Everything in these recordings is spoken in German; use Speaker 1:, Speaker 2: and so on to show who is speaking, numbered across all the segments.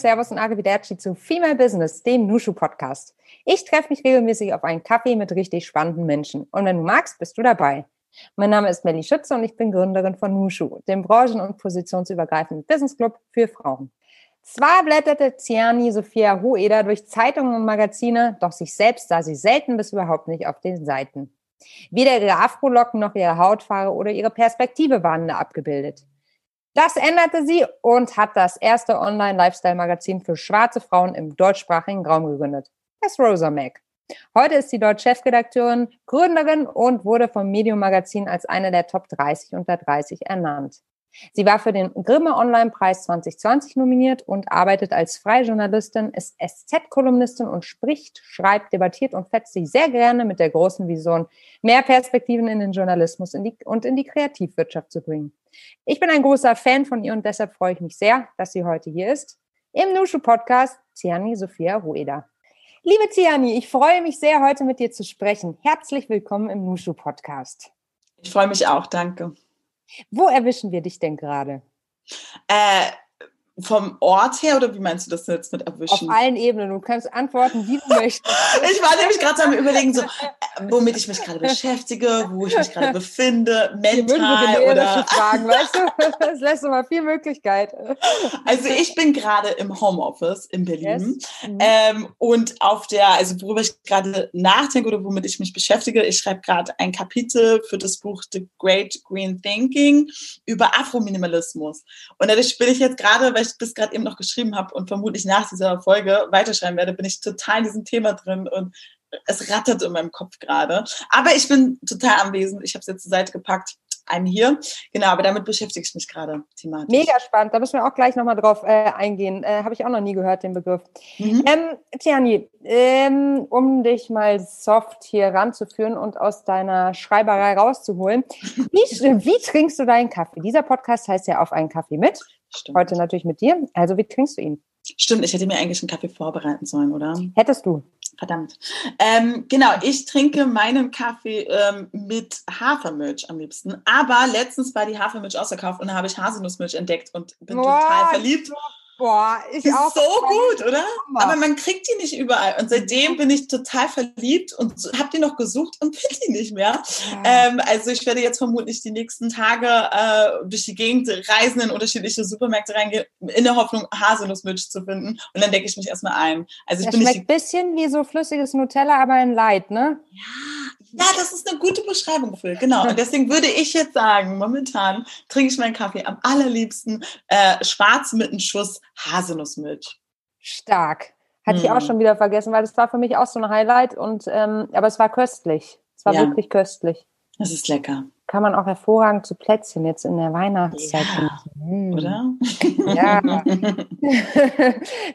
Speaker 1: Servus und Arrivederci zu Female Business, dem Nushu Podcast. Ich treffe mich regelmäßig auf einen Kaffee mit richtig spannenden Menschen. Und wenn du magst, bist du dabei. Mein Name ist Melly Schütze und ich bin Gründerin von Nushu, dem branchen- und positionsübergreifenden Business Club für Frauen. Zwar blätterte Ciani Sophia Hoeder durch Zeitungen und Magazine, doch sich selbst sah sie selten bis überhaupt nicht auf den Seiten. Weder ihre Afrolocken noch ihre Hautfarbe oder ihre Perspektive waren da abgebildet. Das änderte sie und hat das erste Online-Lifestyle-Magazin für schwarze Frauen im deutschsprachigen Raum gegründet. Das Rosa Mac. Heute ist sie dort Chefredakteurin, Gründerin und wurde vom Medium Magazin als eine der Top 30 unter 30 ernannt. Sie war für den Grimme Online-Preis 2020 nominiert und arbeitet als freie Journalistin, ist SZ-Kolumnistin und spricht, schreibt, debattiert und fetzt sich sehr gerne mit der großen Vision, mehr Perspektiven in den Journalismus und in die Kreativwirtschaft zu bringen. Ich bin ein großer Fan von ihr und deshalb freue ich mich sehr, dass sie heute hier ist. Im Nushu-Podcast Ziani Sophia Rueda. Liebe Ziani, ich freue mich sehr, heute mit dir zu sprechen. Herzlich willkommen im Nushu-Podcast.
Speaker 2: Ich freue mich auch, danke.
Speaker 1: Wo erwischen wir dich denn gerade?
Speaker 2: Äh, vom Ort her oder wie meinst du das jetzt mit erwischen?
Speaker 1: Auf allen Ebenen. Du kannst antworten, wie du möchtest.
Speaker 2: ich war nämlich gerade am überlegen, so, äh, womit ich mich gerade beschäftige, wo ich mich gerade befinde, mental
Speaker 1: so
Speaker 2: oder
Speaker 1: Fragen, weißt du? Das lässt immer viel Möglichkeit.
Speaker 2: Also ich bin gerade im Homeoffice in Berlin yes. mhm. ähm, und auf der, also worüber ich gerade nachdenke oder womit ich mich beschäftige, ich schreibe gerade ein Kapitel für das Buch The Great Green Thinking über Afrominimalismus. Und dadurch bin ich jetzt gerade, weil ich bis gerade eben noch geschrieben habe und vermutlich nach dieser Folge weiterschreiben werde, bin ich total in diesem Thema drin und es rattert in meinem Kopf gerade. Aber ich bin total anwesend. Ich habe es jetzt zur Seite gepackt. Einen hier. Genau, aber damit beschäftige ich mich gerade thematisch.
Speaker 1: Mega spannend. Da müssen wir auch gleich nochmal drauf äh, eingehen. Äh, habe ich auch noch nie gehört, den Begriff. Mhm. Ähm, Tiani, ähm, um dich mal soft hier ranzuführen und aus deiner Schreiberei rauszuholen. Wie, wie trinkst du deinen Kaffee? Dieser Podcast heißt ja auf einen Kaffee mit. Stimmt. Heute natürlich mit dir. Also wie trinkst du ihn?
Speaker 2: Stimmt, ich hätte mir eigentlich einen Kaffee vorbereiten sollen, oder?
Speaker 1: Hättest du.
Speaker 2: Verdammt. Ähm, genau, ich trinke meinen Kaffee ähm, mit Hafermilch am liebsten. Aber letztens war die Hafermilch ausverkauft und da habe ich Haselnussmilch entdeckt und bin Boah, total verliebt.
Speaker 1: Boah, ich
Speaker 2: die
Speaker 1: auch.
Speaker 2: Ist so gut, oder? Hammer. Aber man kriegt die nicht überall. Und seitdem bin ich total verliebt und habe die noch gesucht und finde die nicht mehr. Ja. Ähm, also ich werde jetzt vermutlich die nächsten Tage äh, durch die Gegend reisen, in unterschiedliche Supermärkte reingehen, in der Hoffnung, Haselnussmilch zu finden. Und dann decke ich mich erstmal ein. Also ich
Speaker 1: das
Speaker 2: bin
Speaker 1: schmeckt ein bisschen wie so flüssiges Nutella, aber in Light, ne?
Speaker 2: Ja. Ja, das ist eine gute Beschreibung für. Genau. Und deswegen würde ich jetzt sagen, momentan trinke ich meinen Kaffee am allerliebsten äh, schwarz mit einem Schuss Haselnussmilch.
Speaker 1: Stark. Hatte hm. ich auch hm. schon wieder vergessen, weil das war für mich auch so ein Highlight. Und ähm, aber es war köstlich. Es war ja. wirklich köstlich.
Speaker 2: Das ist lecker.
Speaker 1: Kann man auch hervorragend zu Plätzchen jetzt in der Weihnachtszeit
Speaker 2: ja, hm. Oder?
Speaker 1: Ja.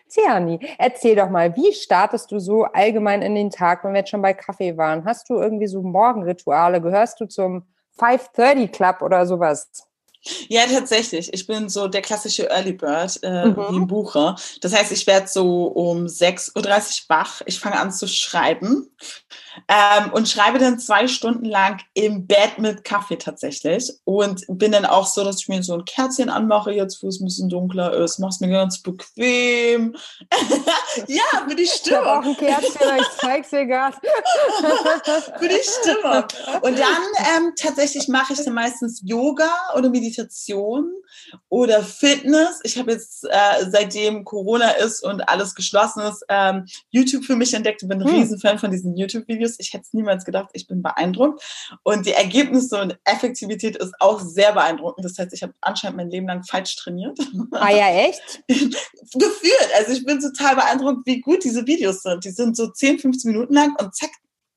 Speaker 1: Tiani, erzähl doch mal, wie startest du so allgemein in den Tag, wenn wir jetzt schon bei Kaffee waren? Hast du irgendwie so Morgenrituale? Gehörst du zum 530 Club oder sowas?
Speaker 2: Ja, tatsächlich. Ich bin so der klassische Early Bird äh, mhm. wie im Buche. Das heißt, ich werde so um 6.30 Uhr wach. Ich fange an zu schreiben ähm, und schreibe dann zwei Stunden lang im Bett mit Kaffee tatsächlich. Und bin dann auch so, dass ich mir so ein Kerzchen anmache, jetzt wo es ein bisschen dunkler ist. Mach's mir ganz bequem. ja, für die Stimme. Ich
Speaker 1: auch ein Kerzchen, ich zeig's dir gerade.
Speaker 2: für die Stimme. Und dann ähm, tatsächlich mache ich dann meistens Yoga oder Meditation oder Fitness. Ich habe jetzt, äh, seitdem Corona ist und alles geschlossen ist, ähm, YouTube für mich entdeckt und bin ein hm. Riesenfan von diesen YouTube-Videos. Ich hätte es niemals gedacht, ich bin beeindruckt. Und die Ergebnisse und Effektivität ist auch sehr beeindruckend. Das heißt, ich habe anscheinend mein Leben lang falsch trainiert.
Speaker 1: Ah ja, echt?
Speaker 2: Gefühlt. Also ich bin total beeindruckt, wie gut diese Videos sind. Die sind so 10, 15 Minuten lang und zack,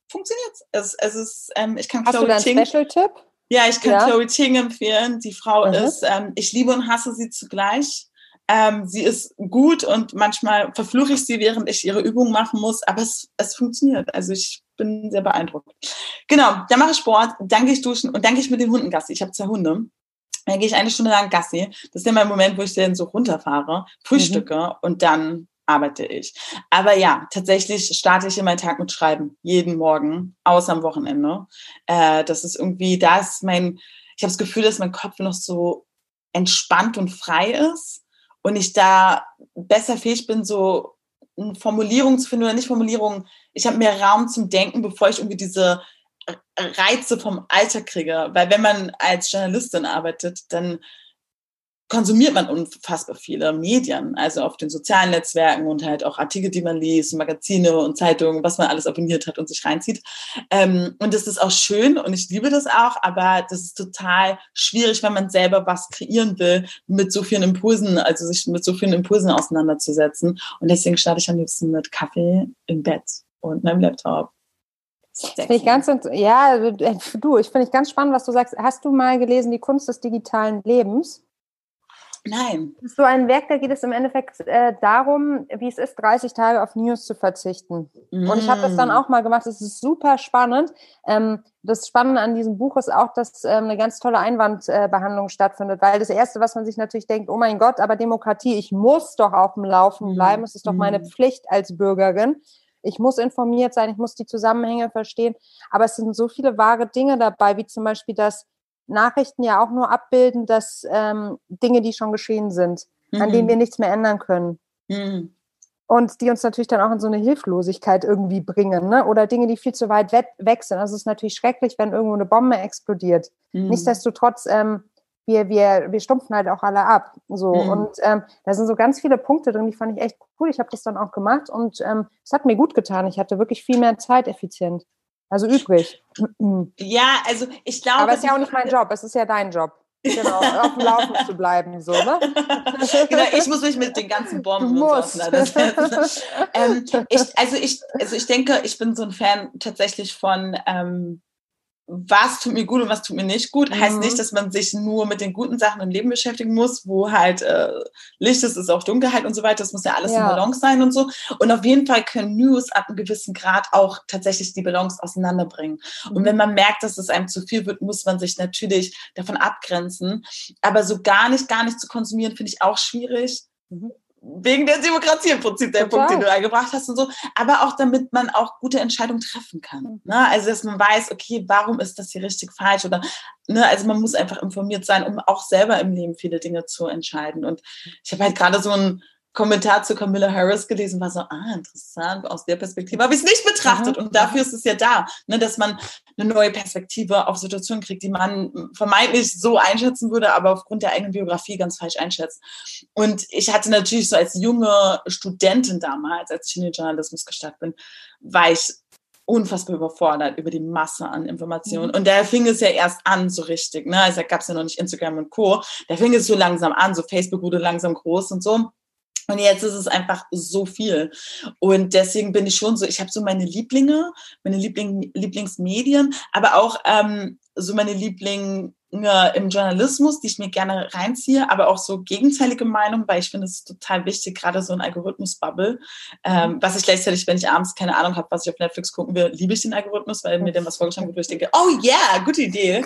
Speaker 2: funktioniert es. Es ist, ähm, ich kann
Speaker 1: Hast du da einen Special-Tipp?
Speaker 2: Ja, ich kann ja. Chloe Ting empfehlen. Die Frau mhm. ist, ähm, ich liebe und hasse sie zugleich. Ähm, sie ist gut und manchmal verfluche ich sie, während ich ihre Übungen machen muss, aber es, es funktioniert. Also ich bin sehr beeindruckt. Genau, dann mache ich Sport, dann gehe ich duschen und dann gehe ich mit den Hunden Gassi. Ich habe zwei Hunde. Dann gehe ich eine Stunde lang Gassi. Das ist ja mein Moment, wo ich dann so runterfahre, frühstücke mhm. und dann arbeite ich. Aber ja, tatsächlich starte ich in meinen Tag mit Schreiben. Jeden Morgen, außer am Wochenende. Äh, das ist irgendwie, da ist mein, ich habe das Gefühl, dass mein Kopf noch so entspannt und frei ist. und ich da besser fähig bin, so Formulierungen zu finden oder nicht Formulierungen. Ich habe mehr Raum zum Denken, bevor ich irgendwie diese Reize vom Alter kriege. Weil wenn man als Journalistin arbeitet, dann konsumiert man unfassbar viele Medien, also auf den sozialen Netzwerken und halt auch Artikel, die man liest, Magazine und Zeitungen, was man alles abonniert hat und sich reinzieht. Ähm, und das ist auch schön und ich liebe das auch, aber das ist total schwierig, wenn man selber was kreieren will, mit so vielen Impulsen, also sich mit so vielen Impulsen auseinanderzusetzen. Und deswegen starte ich am liebsten mit Kaffee im Bett und meinem Laptop.
Speaker 1: Finde ich ganz, ja, äh, du, ich finde ich ganz spannend, was du sagst. Hast du mal gelesen, die Kunst des digitalen Lebens?
Speaker 2: Nein.
Speaker 1: Das so ein Werk, da geht es im Endeffekt äh, darum, wie es ist, 30 Tage auf News zu verzichten. Mm. Und ich habe das dann mm. auch mal gemacht. Das ist super spannend. Ähm, das Spannende an diesem Buch ist auch, dass ähm, eine ganz tolle Einwandbehandlung äh, stattfindet, weil das Erste, was man sich natürlich denkt, oh mein Gott, aber Demokratie, ich muss doch auf dem Laufen mm. bleiben. Es ist doch meine mm. Pflicht als Bürgerin. Ich muss informiert sein, ich muss die Zusammenhänge verstehen. Aber es sind so viele wahre Dinge dabei, wie zum Beispiel, dass Nachrichten ja auch nur abbilden, dass ähm, Dinge, die schon geschehen sind, mhm. an denen mhm. wir nichts mehr ändern können. Mhm. Und die uns natürlich dann auch in so eine Hilflosigkeit irgendwie bringen, ne? Oder Dinge, die viel zu weit weg sind. Also es ist natürlich schrecklich, wenn irgendwo eine Bombe explodiert. Mhm. Nichtsdestotrotz, ähm, wir, wir, wir stumpfen halt auch alle ab. So. Mhm. Und ähm, da sind so ganz viele Punkte drin, die fand ich echt cool. Ich habe das dann auch gemacht und ähm, es hat mir gut getan. Ich hatte wirklich viel mehr Zeit effizient. Also übrig.
Speaker 2: Ja, also ich glaube.
Speaker 1: Aber es ist ja auch nicht mein Job, es ist ja dein Job. Genau, auf dem Laufen zu bleiben, so, ne?
Speaker 2: genau, ich muss mich mit den ganzen Bomben auseinandersetzen. ähm, ich, also, ich, also ich denke, ich bin so ein Fan tatsächlich von ähm, was tut mir gut und was tut mir nicht gut. Mhm. Heißt nicht, dass man sich nur mit den guten Sachen im Leben beschäftigen muss, wo halt äh, Licht ist, ist auch Dunkelheit und so weiter. Das muss ja alles ja. in Balance sein und so. Und auf jeden Fall können News ab einem gewissen Grad auch tatsächlich die Balance auseinanderbringen. Mhm. Und wenn man merkt, dass es einem zu viel wird, muss man sich natürlich davon abgrenzen. Aber so gar nicht, gar nicht zu konsumieren, finde ich auch schwierig. Mhm wegen der Demokratie im Prinzip der Total. Punkt, den du eingebracht hast und so, aber auch damit man auch gute Entscheidungen treffen kann. Mhm. Ne? Also dass man weiß, okay, warum ist das hier richtig falsch oder ne, also man muss einfach informiert sein, um auch selber im Leben viele Dinge zu entscheiden. Und ich habe halt gerade so ein Kommentar zu Camilla Harris gelesen, war so, ah, interessant, aus der Perspektive habe ich es nicht betrachtet. Mhm. Und dafür ist es ja da, ne, dass man eine neue Perspektive auf Situationen kriegt, die man vermeintlich so einschätzen würde, aber aufgrund der eigenen Biografie ganz falsch einschätzt. Und ich hatte natürlich so als junge Studentin damals, als ich in den Journalismus gestartet bin, war ich unfassbar überfordert über die Masse an Informationen. Mhm. Und da fing es ja erst an, so richtig. Ne? Also da gab es ja noch nicht Instagram und Co. Da fing es so langsam an, so Facebook wurde langsam groß und so. Und jetzt ist es einfach so viel. Und deswegen bin ich schon so, ich habe so meine Lieblinge, meine Liebling, Lieblingsmedien, aber auch ähm, so meine Liebling, im Journalismus, die ich mir gerne reinziehe, aber auch so gegenteilige Meinungen, weil ich finde es total wichtig, gerade so ein Algorithmus-Bubble. Ähm, was ich gleichzeitig, wenn ich abends keine Ahnung habe, was ich auf Netflix gucken will, liebe ich den Algorithmus, weil mir dann was vorgeschlagen wird, wo ich denke, oh yeah, gute Idee.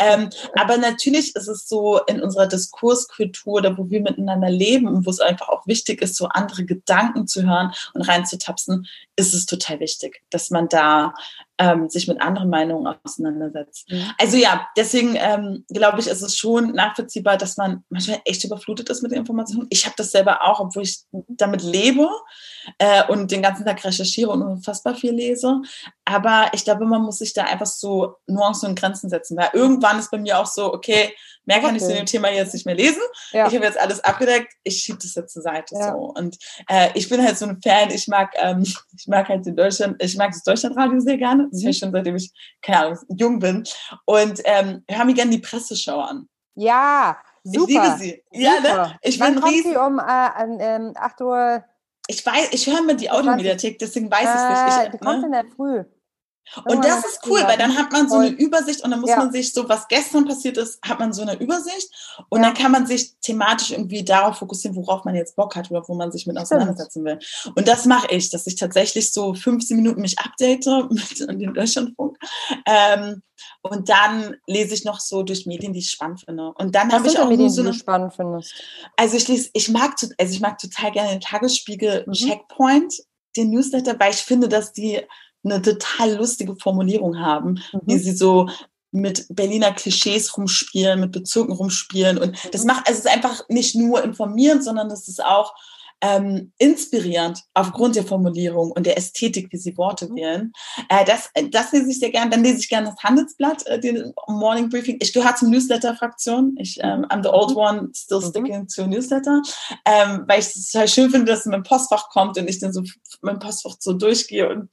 Speaker 2: Ähm, aber natürlich ist es so in unserer Diskurskultur, da wo wir miteinander leben, wo es einfach auch wichtig ist, so andere Gedanken zu hören und reinzutapsen, ist es total wichtig, dass man da ähm, sich mit anderen Meinungen auseinandersetzt. Mhm. Also ja, deswegen ähm, glaube ich, ist es schon nachvollziehbar, dass man manchmal echt überflutet ist mit Informationen. Ich habe das selber auch, obwohl ich damit lebe äh, und den ganzen Tag recherchiere und unfassbar viel lese. Aber ich glaube, man muss sich da einfach so Nuancen und Grenzen setzen, weil irgendwann ist bei mir auch so, okay, Mehr kann okay. ich zu dem Thema jetzt nicht mehr lesen. Ja. Ich habe jetzt alles abgedeckt. Ich schiebe das jetzt zur Seite ja. so. Und äh, ich bin halt so ein Fan. Ich mag, ähm, ich mag halt den Deutschland, ich mag das Deutschlandradio sehr gerne. Das mhm. schon seitdem ich keine Ahnung jung bin. Und ähm, höre mir gerne die Presseschau an.
Speaker 1: Ja, super.
Speaker 2: Ich liebe sie. Ja, ne?
Speaker 1: Ich Wann bin riesen. Sie um äh, ähm, 8 Uhr.
Speaker 2: Ich weiß, ich höre mir die Audiomediathek, deswegen weiß ich es nicht. Ich,
Speaker 1: die kommt ne? in der Früh.
Speaker 2: Und das ist cool, weil dann hat man so eine Übersicht und dann muss ja. man sich so, was gestern passiert ist, hat man so eine Übersicht und ja. dann kann man sich thematisch irgendwie darauf fokussieren, worauf man jetzt Bock hat oder wo man sich mit auseinandersetzen will. Und das mache ich, dass ich tatsächlich so 15 Minuten mich update mit dem Deutschlandfunk. Ähm, und dann lese ich noch so durch Medien, die ich spannend finde. Und dann habe ich auch
Speaker 1: Medien, so eine, die du spannend findest.
Speaker 2: Also ich lese, ich mag, also ich mag total gerne den Tagesspiegel mhm. Checkpoint, den Newsletter, weil ich finde, dass die eine total lustige Formulierung haben, mhm. wie sie so mit Berliner Klischees rumspielen, mit Bezirken rumspielen. Und das mhm. macht, also es ist einfach nicht nur informierend, sondern das ist auch ähm, inspirierend aufgrund der Formulierung und der Ästhetik, wie sie Worte mhm. wählen. Äh, das, das lese ich sehr gern. Dann lese ich gerne das Handelsblatt, äh, den Morning Briefing. Ich gehöre zum Newsletter-Fraktion. Ich, ähm, mhm. I'm the old one, still mhm. sticking to Newsletter, ähm, weil ich es total schön finde, dass es in mein Postfach kommt und ich dann so mein Postfach so durchgehe und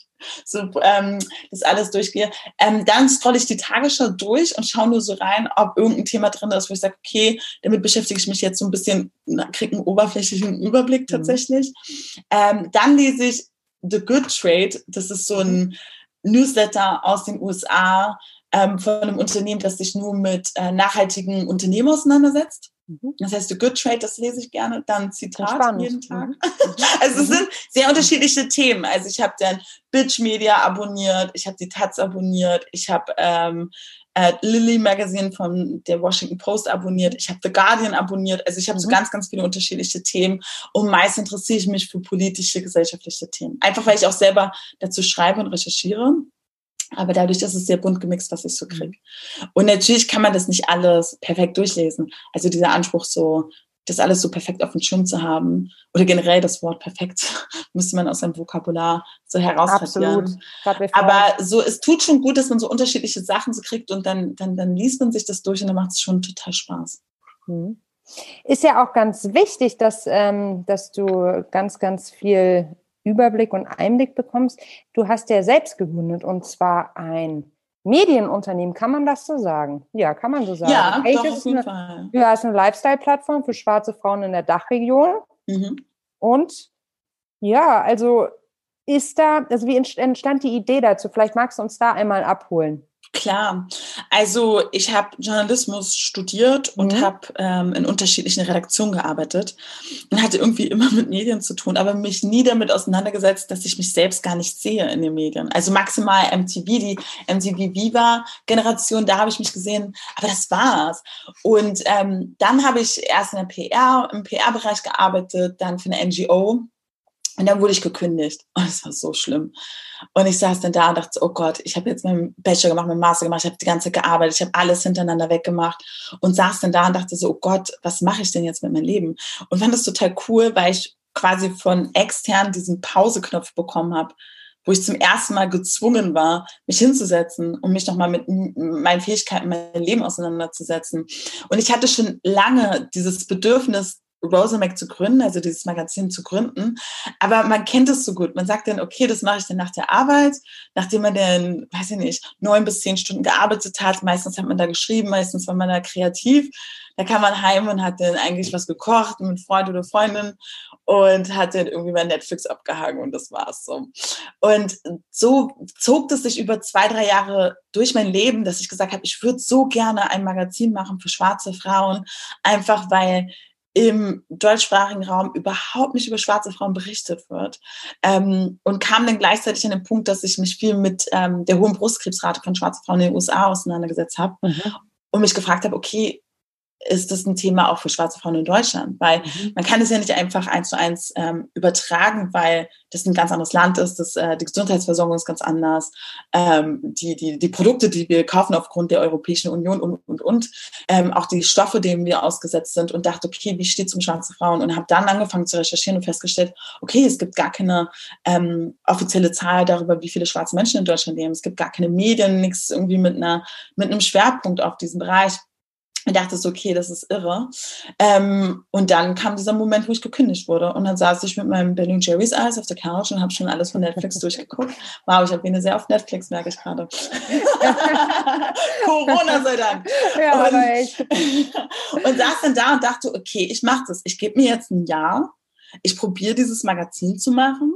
Speaker 2: so ähm, das alles durchgehe. Ähm, dann scrolle ich die Tagesschau durch und schaue nur so rein, ob irgendein Thema drin ist, wo ich sage, okay, damit beschäftige ich mich jetzt so ein bisschen, kriege einen oberflächlichen Überblick mhm. tatsächlich. Mhm. Ähm, dann lese ich The Good Trade. Das ist so ein Newsletter aus den USA ähm, von einem Unternehmen, das sich nur mit äh, nachhaltigen Unternehmen auseinandersetzt. Mhm. Das heißt, The Good Trade, das lese ich gerne. Dann Zitat jeden Tag. Mhm. also es sind sehr unterschiedliche Themen. Also ich habe dann Bitch Media abonniert, ich habe die Taz abonniert, ich habe ähm, äh, Lily Magazine von der Washington Post abonniert, ich habe The Guardian abonniert. Also ich habe mhm. so ganz, ganz viele unterschiedliche Themen und meist interessiere ich mich für politische, gesellschaftliche Themen. Einfach weil ich auch selber dazu schreibe und recherchiere. Aber dadurch ist es sehr bunt gemixt, was ich so kriege. Und natürlich kann man das nicht alles perfekt durchlesen. Also dieser Anspruch so, das alles so perfekt auf dem Schirm zu haben oder generell das Wort perfekt müsste man aus seinem Vokabular so herausradieren. Aber so, es tut schon gut, dass man so unterschiedliche Sachen so kriegt und dann, dann, dann liest man sich das durch und dann macht es schon total Spaß.
Speaker 1: Mhm. Ist ja auch ganz wichtig, dass, ähm, dass du ganz, ganz viel Überblick und Einblick bekommst. Du hast ja selbst gegründet und zwar ein Medienunternehmen, kann man das so sagen? Ja, kann man so sagen.
Speaker 2: Ja, doch, auf jeden eine, Fall.
Speaker 1: Du hast eine Lifestyle-Plattform für schwarze Frauen in der Dachregion. Mhm. Und ja, also ist da, also wie entstand die Idee dazu? Vielleicht magst du uns da einmal abholen.
Speaker 2: Klar, also ich habe Journalismus studiert und mhm. habe ähm, in unterschiedlichen Redaktionen gearbeitet und hatte irgendwie immer mit Medien zu tun, aber mich nie damit auseinandergesetzt, dass ich mich selbst gar nicht sehe in den Medien. Also maximal MTV, die MTV Viva Generation, da habe ich mich gesehen, aber das war's. Und ähm, dann habe ich erst in der PR, im PR-Bereich gearbeitet, dann für eine NGO und dann wurde ich gekündigt. Und es war so schlimm. Und ich saß dann da und dachte, oh Gott, ich habe jetzt meinen Bachelor gemacht, meinen Master gemacht, ich habe die ganze Zeit gearbeitet, ich habe alles hintereinander weggemacht und saß dann da und dachte so, oh Gott, was mache ich denn jetzt mit meinem Leben? Und fand das total cool, weil ich quasi von extern diesen Pauseknopf bekommen habe, wo ich zum ersten Mal gezwungen war, mich hinzusetzen und mich nochmal mit meinen Fähigkeiten, meinem Leben auseinanderzusetzen. Und ich hatte schon lange dieses Bedürfnis, Rosamac zu gründen, also dieses Magazin zu gründen. Aber man kennt es so gut. Man sagt dann, okay, das mache ich dann nach der Arbeit, nachdem man dann, weiß ich nicht, neun bis zehn Stunden gearbeitet hat. Meistens hat man da geschrieben, meistens war man da kreativ. Da kam man heim und hat dann eigentlich was gekocht mit Freund oder Freundin und hat dann irgendwie bei Netflix abgehangen und das war's so. Und so zog das sich über zwei, drei Jahre durch mein Leben, dass ich gesagt habe, ich würde so gerne ein Magazin machen für schwarze Frauen, einfach weil im deutschsprachigen Raum überhaupt nicht über schwarze Frauen berichtet wird. Ähm, und kam dann gleichzeitig an den Punkt, dass ich mich viel mit ähm, der hohen Brustkrebsrate von schwarzen Frauen in den USA auseinandergesetzt habe mhm. und mich gefragt habe, okay, ist das ein Thema auch für schwarze Frauen in Deutschland, weil mhm. man kann es ja nicht einfach eins zu eins ähm, übertragen, weil das ein ganz anderes Land ist, das, äh, die Gesundheitsversorgung ist ganz anders, ähm, die, die, die Produkte, die wir kaufen aufgrund der Europäischen Union und, und, und, ähm, auch die Stoffe, denen wir ausgesetzt sind und dachte, okay, wie steht es um schwarze Frauen? Und habe dann angefangen zu recherchieren und festgestellt, okay, es gibt gar keine ähm, offizielle Zahl darüber, wie viele schwarze Menschen in Deutschland leben. Es gibt gar keine Medien, nichts irgendwie mit einer, mit einem Schwerpunkt auf diesem Bereich. Ich dachte so, okay, das ist irre. Ähm, und dann kam dieser Moment, wo ich gekündigt wurde. Und dann saß ich mit meinem Ben Jerry's Eis auf der Couch und habe schon alles von Netflix durchgeguckt. Wow, ich habe eine sehr auf Netflix, merke ich gerade. Corona sei Dank. Ja, und, echt. und saß dann da und dachte, okay, ich mache das. Ich gebe mir jetzt ein Jahr. Ich probiere dieses Magazin zu machen,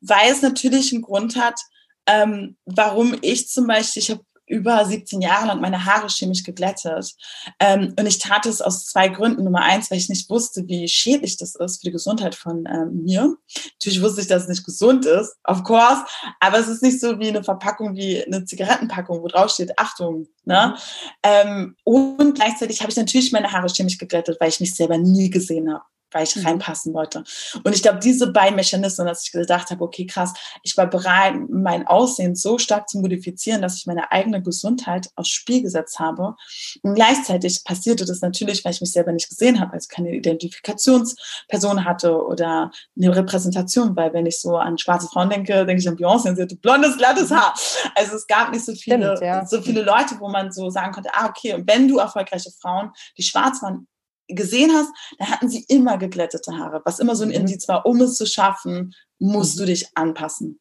Speaker 2: weil es natürlich einen Grund hat, ähm, warum ich zum Beispiel, ich habe über 17 Jahre lang meine Haare chemisch geglättet. Ähm, und ich tat es aus zwei Gründen. Nummer eins, weil ich nicht wusste, wie schädlich das ist für die Gesundheit von ähm, mir. Natürlich wusste ich, dass es nicht gesund ist, of course. Aber es ist nicht so wie eine Verpackung, wie eine Zigarettenpackung, wo drauf steht, Achtung. Ne? Mhm. Ähm, und gleichzeitig habe ich natürlich meine Haare chemisch geglättet, weil ich mich selber nie gesehen habe. Weil ich mhm. reinpassen wollte. Und ich glaube, diese beiden Mechanismen, dass ich gedacht habe, okay, krass, ich war bereit, mein Aussehen so stark zu modifizieren, dass ich meine eigene Gesundheit aufs Spiel gesetzt habe. Und gleichzeitig passierte das natürlich, weil ich mich selber nicht gesehen habe, also keine Identifikationsperson hatte oder eine Repräsentation, weil wenn ich so an schwarze Frauen denke, denke ich an Beyoncé, sie hatte blondes, glattes Haar. Also es gab nicht so viele, Stimmt, ja. so viele Leute, wo man so sagen konnte, ah, okay, und wenn du erfolgreiche Frauen, die schwarz waren, gesehen hast, dann hatten sie immer geglättete Haare, was immer so ein mhm. Indiz war, um es zu schaffen, musst mhm. du dich anpassen.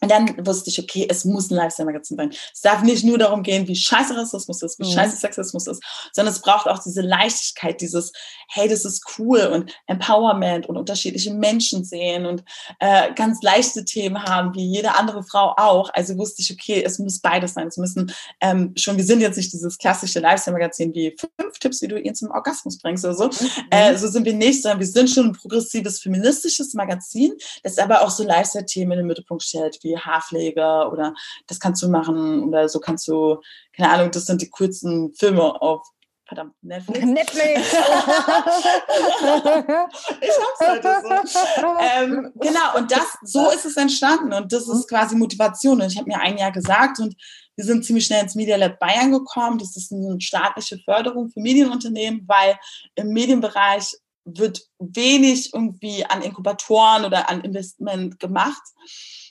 Speaker 2: Und dann wusste ich, okay, es muss ein Lifestyle-Magazin sein. Es darf nicht nur darum gehen, wie scheiße Rassismus ist, wie mhm. scheiße Sexismus ist, sondern es braucht auch diese Leichtigkeit, dieses, hey, das ist cool und Empowerment und unterschiedliche Menschen sehen und äh, ganz leichte Themen haben, wie jede andere Frau auch. Also wusste ich, okay, es muss beides sein. Es müssen ähm, schon, wir sind jetzt nicht dieses klassische Lifestyle-Magazin wie fünf Tipps, wie du ihn zum Orgasmus bringst oder so. Mhm. Äh, so sind wir nicht, sondern wir sind schon ein progressives, feministisches Magazin, das aber auch so Lifestyle-Themen in den Mittelpunkt stellt, wie Haarpflege oder das kannst du machen oder so kannst du, keine Ahnung, das sind die kurzen Filme auf verdammt, Netflix. Netflix. ich hab's heute so. Ähm, genau, und das, so ist es entstanden und das ist quasi Motivation. Und ich habe mir ein Jahr gesagt und wir sind ziemlich schnell ins Media Lab Bayern gekommen. Das ist eine staatliche Förderung für Medienunternehmen, weil im Medienbereich wird wenig irgendwie an Inkubatoren oder an Investment gemacht.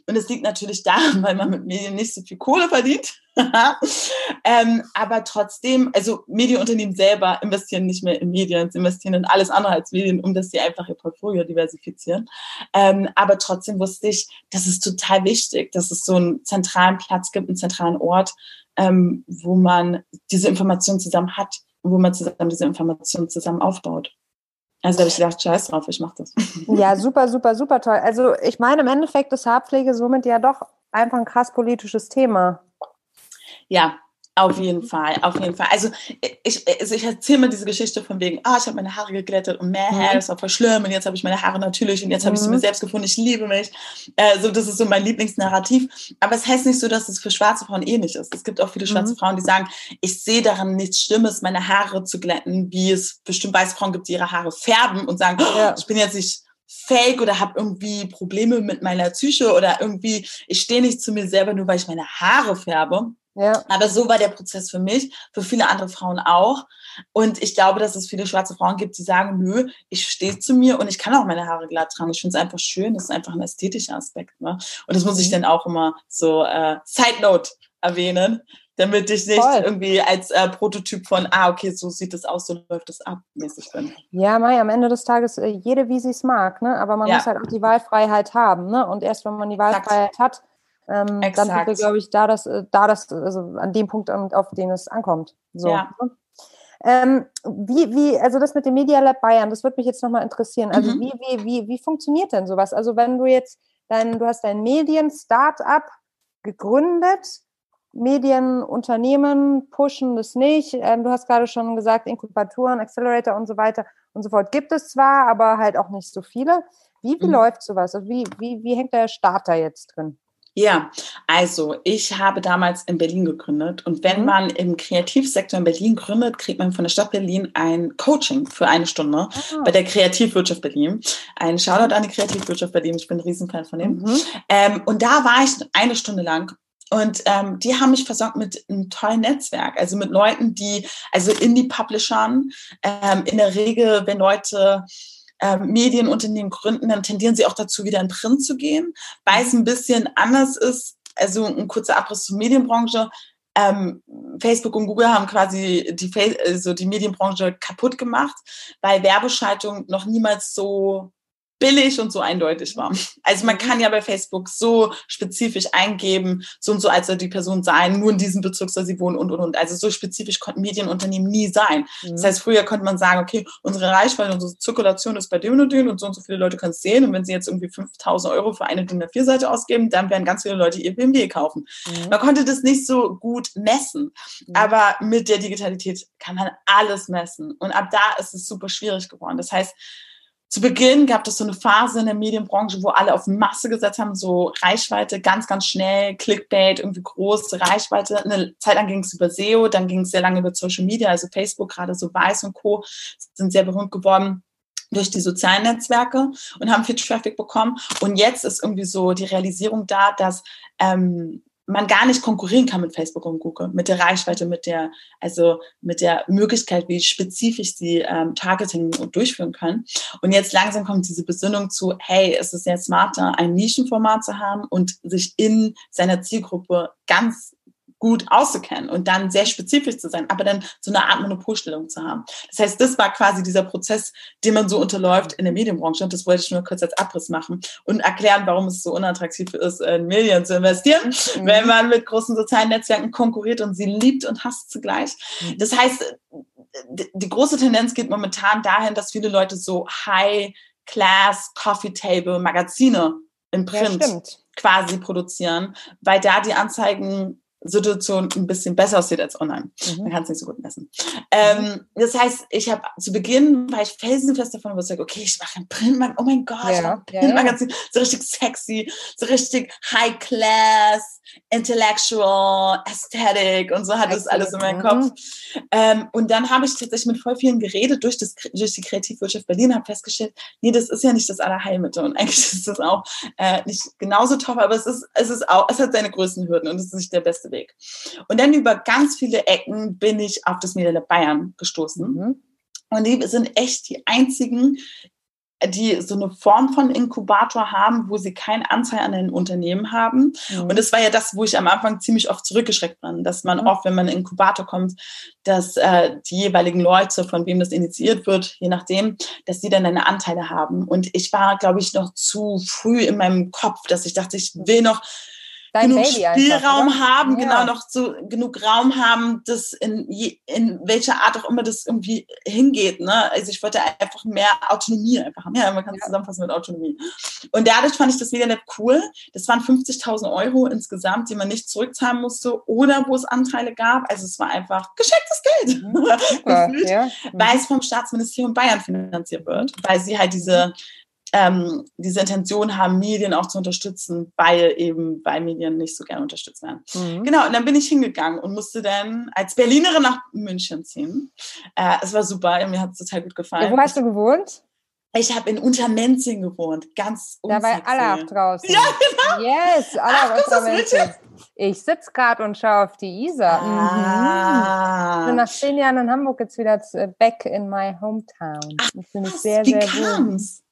Speaker 2: Und es liegt natürlich daran, weil man mit Medien nicht so viel Kohle verdient. ähm, aber trotzdem, also Medienunternehmen selber investieren nicht mehr in Medien, sie investieren in alles andere als Medien, um dass sie einfach ihr Portfolio diversifizieren. Ähm, aber trotzdem wusste ich, das ist total wichtig, dass es so einen zentralen Platz gibt, einen zentralen Ort, ähm, wo man diese Informationen zusammen hat, wo man zusammen diese Informationen zusammen aufbaut. Also da habe ich gedacht, scheiß drauf, ich mache das.
Speaker 1: Ja, super, super, super toll. Also ich meine, im Endeffekt ist Haarpflege somit ja doch einfach ein krass politisches Thema.
Speaker 2: Ja, auf jeden Fall, auf jeden Fall. Also ich, also ich erzähle mir diese Geschichte von wegen, ah, ich habe meine Haare geglättet und mehr Hair, mhm. das war voll schlimm und jetzt habe ich meine Haare natürlich und jetzt habe ich sie mir mhm. selbst gefunden, ich liebe mich. Äh, so, das ist so mein Lieblingsnarrativ. Aber es heißt nicht so, dass es für schwarze Frauen ähnlich ist. Es gibt auch viele schwarze mhm. Frauen, die sagen, ich sehe daran nichts Schlimmes, meine Haare zu glätten, wie es bestimmt weiße Frauen gibt, die ihre Haare färben und sagen, ja. oh, ich bin jetzt nicht fake oder habe irgendwie Probleme mit meiner Psyche oder irgendwie, ich stehe nicht zu mir selber, nur weil ich meine Haare färbe. Ja. Aber so war der Prozess für mich, für viele andere Frauen auch. Und ich glaube, dass es viele schwarze Frauen gibt, die sagen, nö, ich stehe zu mir und ich kann auch meine Haare glatt tragen. Ich finde es einfach schön, das ist einfach ein ästhetischer Aspekt. Ne? Und das muss ich mhm. dann auch immer so äh, Side Note erwähnen, damit ich nicht Voll. irgendwie als äh, Prototyp von, ah, okay, so sieht es aus, so läuft es ab, mäßig bin.
Speaker 1: Ja, Mai, am Ende des Tages, äh, jede wie sie es mag, ne? aber man ja. muss halt auch die Wahlfreiheit haben. Ne? Und erst wenn man die Wahlfreiheit Exakt. hat, ähm, dann sind wir, glaube ich, da das, äh, da das, also an dem Punkt, auf den es ankommt. So. Ja. Ähm, wie, wie, also das mit dem Media Lab Bayern, das würde mich jetzt nochmal interessieren. Also mhm. wie, wie, wie, wie funktioniert denn sowas? Also wenn du jetzt dein, du hast dein Medien-Startup gegründet, Medienunternehmen pushen das nicht. Ähm, du hast gerade schon gesagt, Inkubatoren, Accelerator und so weiter und so fort gibt es zwar, aber halt auch nicht so viele. Wie, wie mhm. läuft sowas? Also wie, wie, wie hängt der Starter jetzt drin?
Speaker 2: Ja, also ich habe damals in Berlin gegründet und wenn mhm. man im Kreativsektor in Berlin gründet, kriegt man von der Stadt Berlin ein Coaching für eine Stunde ah. bei der Kreativwirtschaft Berlin. Ein Shoutout an die Kreativwirtschaft Berlin, ich bin ein Riesenfan von dem. Mhm. Ähm, und da war ich eine Stunde lang und ähm, die haben mich versorgt mit einem tollen Netzwerk, also mit Leuten, die, also Indie-Publishern, ähm, in der Regel, wenn Leute ähm, Medienunternehmen gründen, dann tendieren sie auch dazu, wieder in Print zu gehen, weil es ein bisschen anders ist. Also ein kurzer Abriss zur Medienbranche. Ähm, Facebook und Google haben quasi die, also die Medienbranche kaputt gemacht, weil Werbeschaltung noch niemals so billig und so eindeutig war. Also man kann ja bei Facebook so spezifisch eingeben, so und so als soll die Person sein, nur in diesem Bezirk soll sie wohnen und und und. Also so spezifisch konnten Medienunternehmen nie sein. Mhm. Das heißt, früher konnte man sagen, okay, unsere Reichweite, unsere Zirkulation ist bei dem und dem und so und so viele Leute können es sehen und wenn sie jetzt irgendwie 5000 Euro für eine DIN A4-Seite ausgeben, dann werden ganz viele Leute ihr BMW kaufen. Mhm. Man konnte das nicht so gut messen, mhm. aber mit der Digitalität kann man alles messen und ab da ist es super schwierig geworden. Das heißt, zu Beginn gab es so eine Phase in der Medienbranche, wo alle auf Masse gesetzt haben, so Reichweite, ganz, ganz schnell, Clickbait, irgendwie große Reichweite. Eine Zeit lang ging es über SEO, dann ging es sehr lange über Social Media, also Facebook, gerade so Weiß und Co. sind sehr berühmt geworden. durch die sozialen Netzwerke und haben viel Traffic bekommen. Und jetzt ist irgendwie so die Realisierung da, dass ähm, man gar nicht konkurrieren kann mit Facebook und Google, mit der Reichweite, mit der, also mit der Möglichkeit, wie spezifisch sie ähm, Targeting durchführen können. Und jetzt langsam kommt diese Besinnung zu, hey, es ist jetzt smarter, ein Nischenformat zu haben und sich in seiner Zielgruppe ganz gut auszukennen und dann sehr spezifisch zu sein, aber dann so eine Art Monopolstellung zu haben. Das heißt, das war quasi dieser Prozess, den man so unterläuft in der Medienbranche. Und das wollte ich nur kurz als Abriss machen und erklären, warum es so unattraktiv ist, in Medien zu investieren, mhm. wenn man mit großen sozialen Netzwerken konkurriert und sie liebt und hasst zugleich. Mhm. Das heißt, die große Tendenz geht momentan dahin, dass viele Leute so High-Class, Coffee-Table, Magazine im Print ja, quasi produzieren, weil da die Anzeigen Situation ein bisschen besser aussieht als online. Mhm. Man kann es nicht so gut messen. Ähm, das heißt, ich habe zu Beginn war ich felsenfest davon überzeugt, okay, ich mache ein Printmagazin, oh mein Gott, ja, ein Printmagazin, ja, ja. so richtig sexy, so richtig high class, intellectual, aesthetic und so hat das alles in meinem Kopf. Ähm, und dann habe ich tatsächlich mit voll vielen geredet durch, das, durch die Kreativwirtschaft Berlin, habe festgestellt, nee, das ist ja nicht das Allerheilmittel und eigentlich ist das auch äh, nicht genauso toll, aber es ist, es ist auch, es hat seine größten Hürden und es ist nicht der beste Weg. Und dann über ganz viele Ecken bin ich auf das Lab Bayern gestoßen. Mhm. Und die sind echt die einzigen, die so eine Form von Inkubator haben, wo sie keinen Anteil an den Unternehmen haben. Mhm. Und das war ja das, wo ich am Anfang ziemlich oft zurückgeschreckt bin, dass man mhm. oft, wenn man in Inkubator kommt, dass äh, die jeweiligen Leute, von wem das initiiert wird, je nachdem, dass sie dann eine Anteile haben. Und ich war, glaube ich, noch zu früh in meinem Kopf, dass ich dachte, ich will noch Dein genug Baby Spielraum einfach, haben, ja. genau, noch so genug Raum haben, das in, in welcher Art auch immer das irgendwie hingeht. Ne? Also ich wollte einfach mehr Autonomie einfach haben. Ja, man kann es ja. zusammenfassen mit Autonomie. Und dadurch fand ich das Media cool. Das waren 50.000 Euro insgesamt, die man nicht zurückzahlen musste oder wo es Anteile gab. Also es war einfach geschenktes Geld. Mhm. Super, ja. Weil es vom Staatsministerium Bayern finanziert wird, weil sie halt diese ähm, diese Intention haben, Medien auch zu unterstützen, weil eben bei Medien nicht so gerne unterstützt werden. Mhm. Genau, und dann bin ich hingegangen und musste dann als Berlinerin nach München ziehen. Äh, es war super, mir hat es total gut gefallen.
Speaker 1: Ja, wo hast du gewohnt?
Speaker 2: Ich habe in Untermenzing gewohnt, ganz.
Speaker 1: Da bei Allach draußen. Ja, genau. Yes, Allach Untermenzing. Ich sitze gerade und schaue auf die Isar. Ah. Mhm. Ich bin nach zehn Jahren in Hamburg jetzt wieder back in my hometown.
Speaker 2: Ach, ich bin sehr, sehr kam's?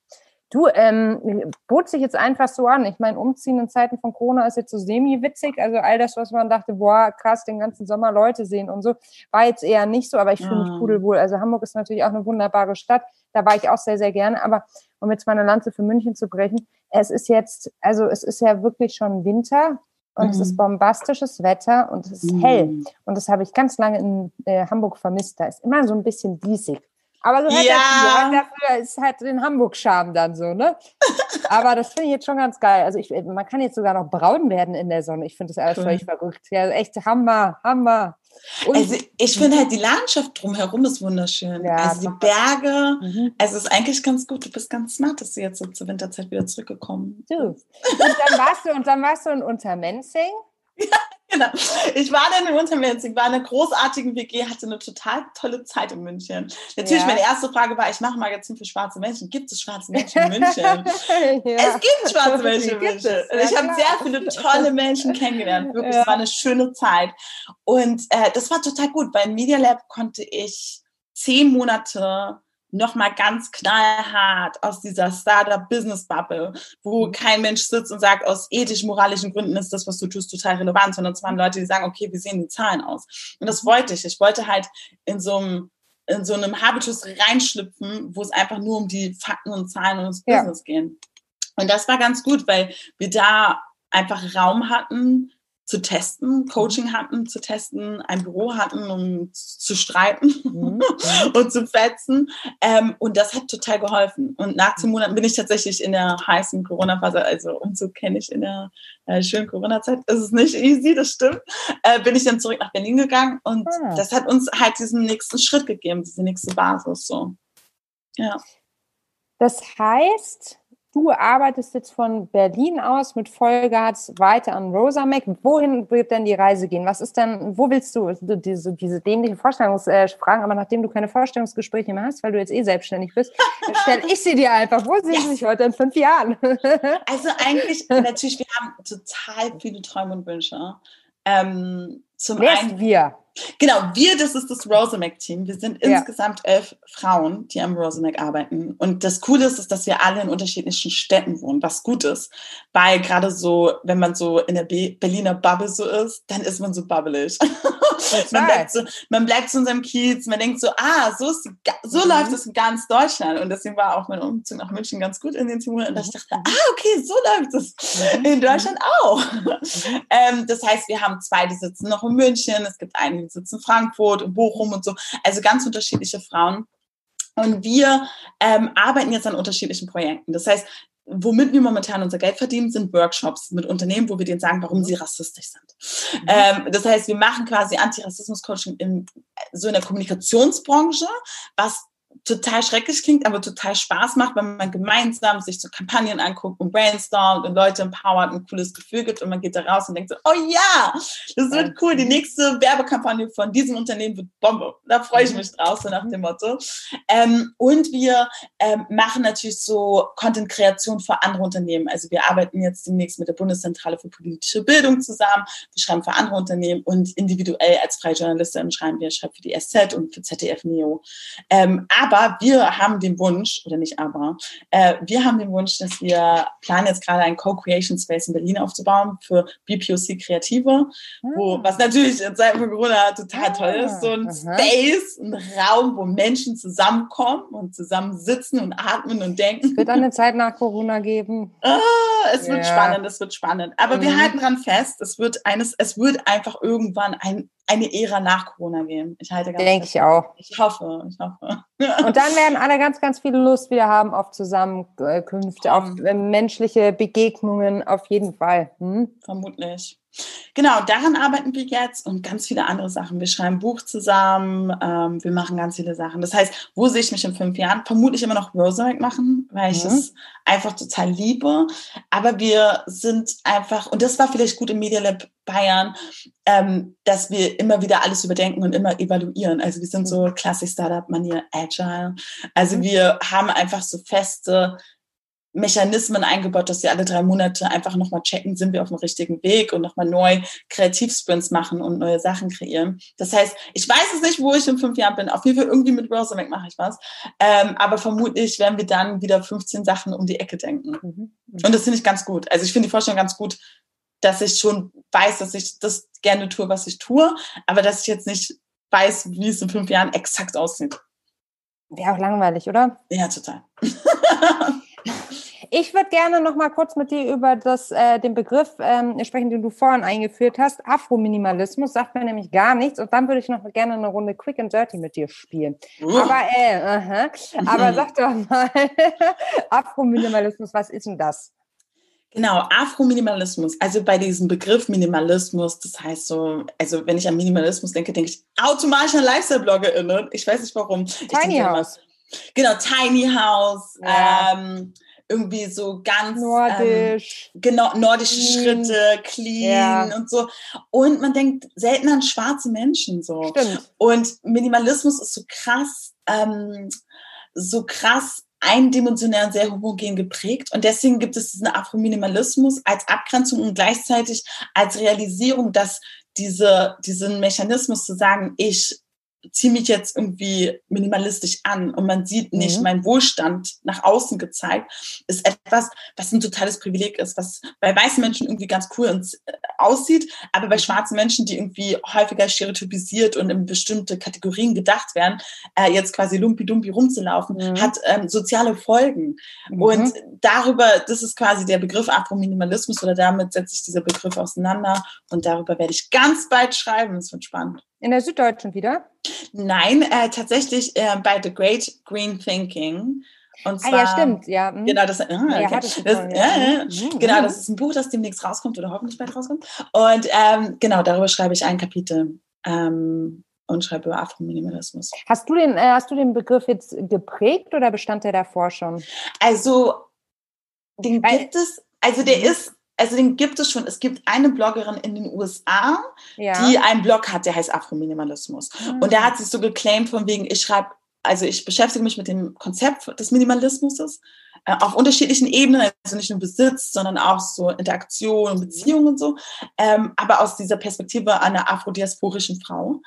Speaker 1: Du, ähm, bot sich jetzt einfach so an. Ich meine, umziehen in Zeiten von Corona ist jetzt so semi-witzig. Also all das, was man dachte, boah, krass, den ganzen Sommer Leute sehen und so, war jetzt eher nicht so, aber ich fühle mich ah. pudelwohl. Also Hamburg ist natürlich auch eine wunderbare Stadt. Da war ich auch sehr, sehr gerne. Aber um jetzt meine Lanze für München zu brechen, es ist jetzt, also es ist ja wirklich schon Winter. Und mhm. es ist mhm. bombastisches Wetter und es ist mhm. hell. Und das habe ich ganz lange in äh, Hamburg vermisst. Da ist immer so ein bisschen diesig. Aber so hat ja. der, dafür ist halt den Hamburg-Charme dann so, ne? Aber das finde ich jetzt schon ganz geil. Also ich, man kann jetzt sogar noch braun werden in der Sonne. Ich finde das alles cool. völlig verrückt. Ja, echt Hammer, Hammer.
Speaker 2: Und also ich finde halt die Landschaft drumherum ist wunderschön. Ja, also die Berge, mhm. also es ist eigentlich ganz gut. Du bist ganz smart, dass du jetzt so zur Winterzeit wieder zurückgekommen.
Speaker 1: Du. Und dann warst du und dann warst du in Untermenzing.
Speaker 2: Ja, genau. Ich war dann in Untermenzing, war in einer großartigen WG, hatte eine total tolle Zeit in München. Natürlich, ja. meine erste Frage war, ich mache Magazin für schwarze Menschen. Gibt es schwarze Menschen in München? ja. Es gibt schwarze Menschen in München. Ja, ich habe sehr viele tolle Menschen kennengelernt. Wirklich, es war eine schöne Zeit. Und äh, das war total gut. Beim Media Lab konnte ich zehn Monate nochmal ganz knallhart aus dieser Startup-Business-Bubble, wo mhm. kein Mensch sitzt und sagt, aus ethisch-moralischen Gründen ist das, was du tust, total relevant, sondern es waren Leute, die sagen, okay, wie sehen die Zahlen aus? Und das wollte ich. Ich wollte halt in so einem in so einem Habitus reinschlüpfen, wo es einfach nur um die Fakten und Zahlen und das ja. Business gehen. Und das war ganz gut, weil wir da einfach Raum hatten, zu testen, Coaching hatten, zu testen, ein Büro hatten, um zu streiten mhm. und zu fetzen. Ähm, und das hat total geholfen. Und nach zehn Monaten bin ich tatsächlich in der heißen Corona-Phase, also Umzug kenne ich in der äh, schönen Corona-Zeit. Es ist nicht easy, das stimmt. Äh, bin ich dann zurück nach Berlin gegangen und ah. das hat uns halt diesen nächsten Schritt gegeben, diese nächste Basis. So. Ja.
Speaker 1: Das heißt, du arbeitest jetzt von Berlin aus mit Vollgas weiter an Rosamac. Wohin wird denn die Reise gehen? Was ist denn, wo willst du diese, diese dämlichen Vorstellungsfragen, aber nachdem du keine Vorstellungsgespräche mehr hast, weil du jetzt eh selbstständig bist, stelle ich sie dir einfach. Wo sehen yes. Sie sich heute in fünf Jahren?
Speaker 2: also eigentlich, natürlich, wir haben total viele Träume und Wünsche. Ähm,
Speaker 1: zum Wer einen, wir?
Speaker 2: Genau, wir, das ist das Rosamac-Team. Wir sind ja. insgesamt elf Frauen, die am Rosamac arbeiten. Und das Coole ist, ist, dass wir alle in unterschiedlichen Städten wohnen, was gut ist. Weil gerade so, wenn man so in der Be Berliner Bubble so ist, dann ist man so bubbelig. man, bleibt so, man bleibt so in seinem Kiez, man denkt so, ah, so, ist die, so mhm. läuft es in ganz Deutschland. Und deswegen war auch mein Umzug nach München ganz gut in den Team. Und ich dachte, mhm. ah, okay, so läuft es mhm. in Deutschland auch. Mhm. ähm, das heißt, wir haben zwei, die sitzen noch in München. Es gibt einen, sitzen in Frankfurt, in Bochum und so. Also ganz unterschiedliche Frauen. Und wir ähm, arbeiten jetzt an unterschiedlichen Projekten. Das heißt, womit wir momentan unser Geld verdienen, sind Workshops mit Unternehmen, wo wir denen sagen, warum sie rassistisch sind. Ähm, das heißt, wir machen quasi Antirassismus-Coaching in, so in der Kommunikationsbranche, was total schrecklich klingt, aber total Spaß macht, wenn man gemeinsam sich so Kampagnen anguckt und brainstormt und Leute empowert und ein cooles Gefühl gibt und man geht da raus und denkt so, oh ja, das wird cool, die nächste Werbekampagne von diesem Unternehmen wird Bombe. Da freue ich mhm. mich drauf, so nach dem Motto. Ähm, und wir ähm, machen natürlich so Content-Kreation für andere Unternehmen. Also wir arbeiten jetzt demnächst mit der Bundeszentrale für politische Bildung zusammen. Wir schreiben für andere Unternehmen und individuell als freie Journalistin schreiben wir, schreiben für die SZ und für ZDF Neo. Ähm, aber wir haben den Wunsch, oder nicht aber, äh, wir haben den Wunsch, dass wir planen jetzt gerade einen Co-Creation Space in Berlin aufzubauen für BPOC Kreative, wo, ah. was natürlich in Zeiten von Corona total ah, toll ist, so ein aha. Space, ein Raum, wo Menschen zusammenkommen und zusammen sitzen und atmen und denken.
Speaker 1: Es wird eine Zeit nach Corona geben.
Speaker 2: Ah, es wird ja. spannend, es wird spannend. Aber mhm. wir halten dran fest, es wird eines, es wird einfach irgendwann ein eine Ära nach Corona geben.
Speaker 1: Ich halte ganz Denke ich auch.
Speaker 2: Ich hoffe, ich hoffe.
Speaker 1: Und dann werden alle ganz, ganz viel Lust wieder haben auf Zusammenkünfte, auf äh, menschliche Begegnungen, auf jeden Fall. Hm?
Speaker 2: Vermutlich. Genau, daran arbeiten wir jetzt und ganz viele andere Sachen. Wir schreiben Buch zusammen, ähm, wir machen ganz viele Sachen. Das heißt, wo sehe ich mich in fünf Jahren? Vermutlich immer noch Rosarek machen, weil ich mhm. es einfach total liebe. Aber wir sind einfach, und das war vielleicht gut im Media Lab Bayern, ähm, dass wir immer wieder alles überdenken und immer evaluieren. Also wir sind so mhm. klassisch Startup-Manier, agile. Also mhm. wir haben einfach so feste Mechanismen eingebaut, dass wir alle drei Monate einfach nochmal checken, sind wir auf dem richtigen Weg und nochmal neu Kreativsprints machen und neue Sachen kreieren. Das heißt, ich weiß es nicht, wo ich in fünf Jahren bin. Auf jeden Fall irgendwie mit Rosamac mache ich was. Ähm, aber vermutlich werden wir dann wieder 15 Sachen um die Ecke denken. Mhm. Mhm. Und das finde ich ganz gut. Also ich finde die Vorstellung ganz gut, dass ich schon weiß, dass ich das gerne tue, was ich tue, aber dass ich jetzt nicht weiß, wie es in fünf Jahren exakt aussieht.
Speaker 1: Wäre auch langweilig, oder?
Speaker 2: Ja, total.
Speaker 1: Ich würde gerne noch mal kurz mit dir über das, äh, den Begriff ähm, sprechen, den du vorhin eingeführt hast. Afrominimalismus sagt mir nämlich gar nichts. Und dann würde ich noch gerne eine Runde Quick and Dirty mit dir spielen. Uh. Aber, äh, -huh. aber sag doch mal, Afrominimalismus, was ist denn das?
Speaker 2: Genau, Afrominimalismus. Also bei diesem Begriff Minimalismus, das heißt so, also wenn ich an Minimalismus denke, denke ich automatisch an Lifestyle-BloggerInnen. Ich weiß nicht warum.
Speaker 1: Tiny House.
Speaker 2: Genau, Tiny House. Ja. Ähm, irgendwie so ganz
Speaker 1: nordisch,
Speaker 2: ähm, genau nordische clean. Schritte, clean ja. und so. Und man denkt selten an schwarze Menschen so.
Speaker 1: Stimmt.
Speaker 2: Und Minimalismus ist so krass, ähm, so krass eindimensionär und sehr homogen geprägt. Und deswegen gibt es diesen Afrominimalismus als Abgrenzung und gleichzeitig als Realisierung, dass diese, diesen Mechanismus zu sagen, ich ziehe mich jetzt irgendwie minimalistisch an und man sieht nicht mhm. mein Wohlstand nach außen gezeigt, ist etwas, was ein totales Privileg ist, was bei weißen Menschen irgendwie ganz cool äh, aussieht, aber bei schwarzen Menschen, die irgendwie häufiger stereotypisiert und in bestimmte Kategorien gedacht werden, äh, jetzt quasi lumpi-dumpi rumzulaufen, mhm. hat ähm, soziale Folgen. Mhm. Und darüber, das ist quasi der Begriff Afrominimalismus oder damit setzt sich dieser Begriff auseinander und darüber werde ich ganz bald schreiben. Es wird spannend.
Speaker 1: In der Süddeutschen wieder?
Speaker 2: Nein, äh, tatsächlich äh, bei The Great Green Thinking.
Speaker 1: Und zwar, ah ja, stimmt, ja.
Speaker 2: Hm. Genau, das, ah, okay. ja, das, ja, ja. Mhm. Genau, das ist ein Buch, das demnächst rauskommt oder hoffentlich bald rauskommt. Und ähm, genau, darüber schreibe ich ein Kapitel ähm, und schreibe über Afrominimalismus.
Speaker 1: Hast du den, äh, hast du den Begriff jetzt geprägt oder bestand der davor schon?
Speaker 2: Also Den gibt es, also der mhm. ist, also den gibt es schon. Es gibt eine Bloggerin in den USA, ja. die einen Blog hat, der heißt Afrominimalismus. Mhm. Und der hat sich so geclaimed von wegen, ich schreibe, also ich beschäftige mich mit dem Konzept des Minimalismus äh, auf unterschiedlichen Ebenen, also nicht nur Besitz, sondern auch so Interaktion und Beziehungen und so, ähm, aber aus dieser Perspektive einer afrodiasporischen Frau.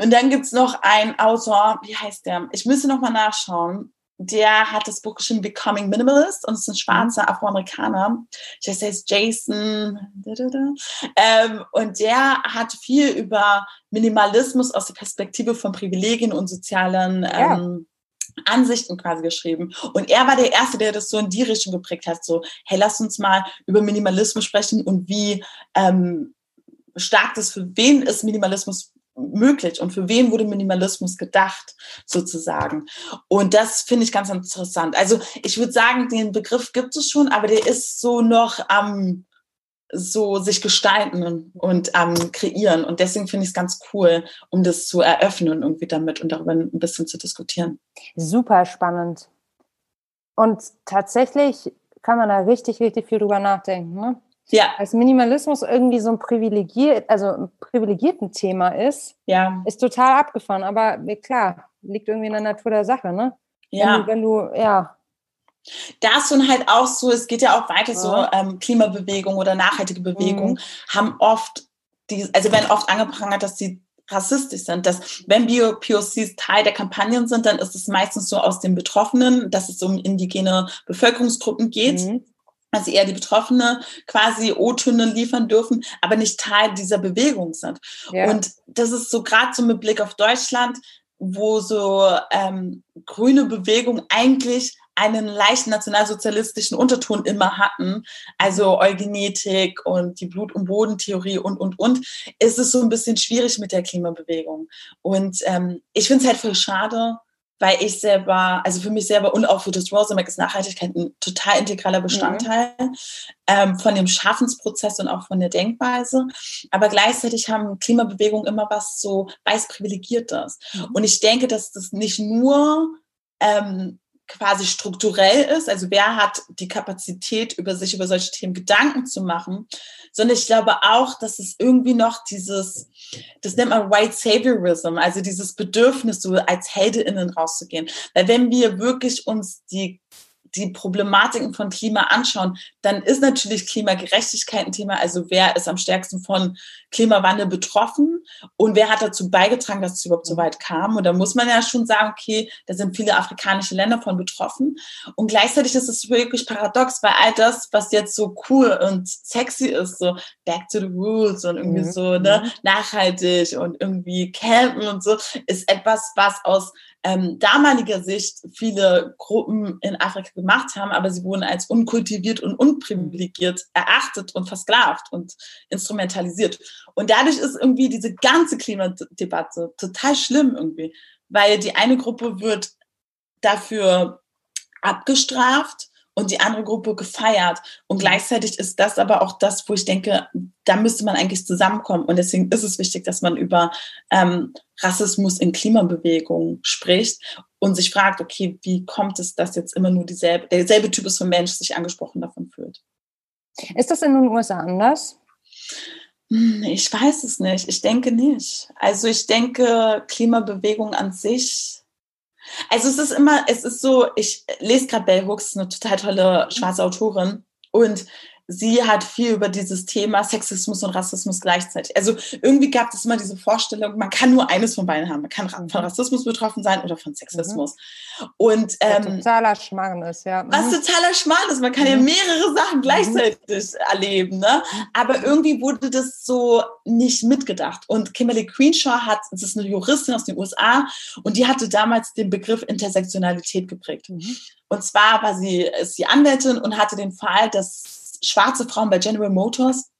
Speaker 2: Und dann gibt's noch einen Autor, wie heißt der? Ich müsste noch mal nachschauen. Der hat das Buch geschrieben Becoming Minimalist und ist ein schwarzer. Afroamerikaner. Ich weiß, der ist Jason. Ähm, und der hat viel über Minimalismus aus der Perspektive von Privilegien und sozialen ähm, Ansichten quasi geschrieben. Und er war der Erste, der das so in die Richtung geprägt hat. So, hey, lass uns mal über Minimalismus sprechen und wie ähm, stark das für wen ist Minimalismus möglich und für wen wurde Minimalismus gedacht, sozusagen. Und das finde ich ganz interessant. Also ich würde sagen, den Begriff gibt es schon, aber der ist so noch am ähm, so sich gestalten und ähm, kreieren. Und deswegen finde ich es ganz cool, um das zu eröffnen irgendwie damit und darüber ein bisschen zu diskutieren.
Speaker 1: Super spannend. Und tatsächlich kann man da richtig, richtig viel drüber nachdenken. Ne? Ja. Als Minimalismus irgendwie so ein privilegiert, also ein privilegierten Thema ist, ja. ist total abgefahren. Aber klar, liegt irgendwie in der Natur der Sache, ne? Ja. Wenn du, wenn du ja,
Speaker 2: da ist dann halt auch so, es geht ja auch weiter ja. so, ähm, Klimabewegung oder nachhaltige Bewegung mhm. haben oft, die, also werden oft angeprangert, dass sie rassistisch sind, dass wenn Bio-POCs Teil der Kampagnen sind, dann ist es meistens so aus den Betroffenen, dass es um indigene Bevölkerungsgruppen geht. Mhm also eher die Betroffene quasi O-Töne liefern dürfen, aber nicht Teil dieser Bewegung sind. Ja. Und das ist so gerade so mit Blick auf Deutschland, wo so ähm, grüne Bewegung eigentlich einen leichten nationalsozialistischen Unterton immer hatten, also Eugenetik und die Blut- und Bodentheorie und, und, und, ist es so ein bisschen schwierig mit der Klimabewegung. Und ähm, ich finde es halt voll schade, weil ich selber, also für mich selber und auch für das Rosamac ist Nachhaltigkeit ein total integraler Bestandteil mhm. ähm, von dem Schaffensprozess und auch von der Denkweise. Aber gleichzeitig haben Klimabewegungen immer was so weiß privilegiertes. Mhm. Und ich denke, dass das nicht nur ähm, quasi strukturell ist, also wer hat die Kapazität, über sich über solche Themen Gedanken zu machen, sondern ich glaube auch, dass es irgendwie noch dieses, das nennt man White Saviorism, also dieses Bedürfnis, so als HeldInnen rauszugehen. Weil wenn wir wirklich uns die die Problematiken von Klima anschauen, dann ist natürlich Klimagerechtigkeit ein Thema. Also wer ist am stärksten von Klimawandel betroffen und wer hat dazu beigetragen, dass es überhaupt so weit kam? Und da muss man ja schon sagen, okay, da sind viele afrikanische Länder von betroffen. Und gleichzeitig ist es wirklich paradox, weil all das, was jetzt so cool und sexy ist, so back to the rules und irgendwie mhm. so ne, mhm. nachhaltig und irgendwie campen und so, ist etwas, was aus ähm, damaliger Sicht viele Gruppen in Afrika gemacht haben, aber sie wurden als unkultiviert und unprivilegiert erachtet und versklavt und instrumentalisiert. Und dadurch ist irgendwie diese ganze Klimadebatte total schlimm irgendwie, weil die eine Gruppe wird dafür abgestraft und die andere Gruppe gefeiert. Und gleichzeitig ist das aber auch das, wo ich denke, da müsste man eigentlich zusammenkommen. Und deswegen ist es wichtig, dass man über ähm, Rassismus in Klimabewegungen spricht und sich fragt, okay, wie kommt es, dass jetzt immer nur dieselbe, derselbe Typus von Mensch sich angesprochen davon fühlt?
Speaker 1: Ist das in den USA anders?
Speaker 2: Hm, ich weiß es nicht. Ich denke nicht. Also ich denke, Klimabewegung an sich also es ist immer, es ist so, ich lese gerade Bell Hooks, eine total tolle schwarze Autorin. Und sie hat viel über dieses Thema Sexismus und Rassismus gleichzeitig. Also irgendwie gab es immer diese Vorstellung, man kann nur eines von beiden haben. Man kann von mhm. Rassismus betroffen sein oder von Sexismus. Mhm. Und ähm,
Speaker 1: was totaler Schmarrn ist, ja.
Speaker 2: Mhm. Was totaler Schmarrn ist. Man kann mhm. ja mehrere Sachen mhm. gleichzeitig mhm. erleben, ne? Aber irgendwie wurde das so nicht mitgedacht. Und Kimberly Queenshaw hat, das ist eine Juristin aus den USA, und die hatte damals den Begriff Intersektionalität geprägt. Und zwar war sie, ist sie Anwältin und hatte den Fall, dass schwarze Frauen bei General Motors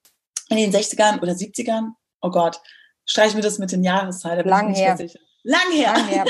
Speaker 2: in den 60ern oder 70ern. Oh Gott, streichen wir das mit den Jahreszahlen.
Speaker 1: Lang her.
Speaker 2: Lang her. Lang her.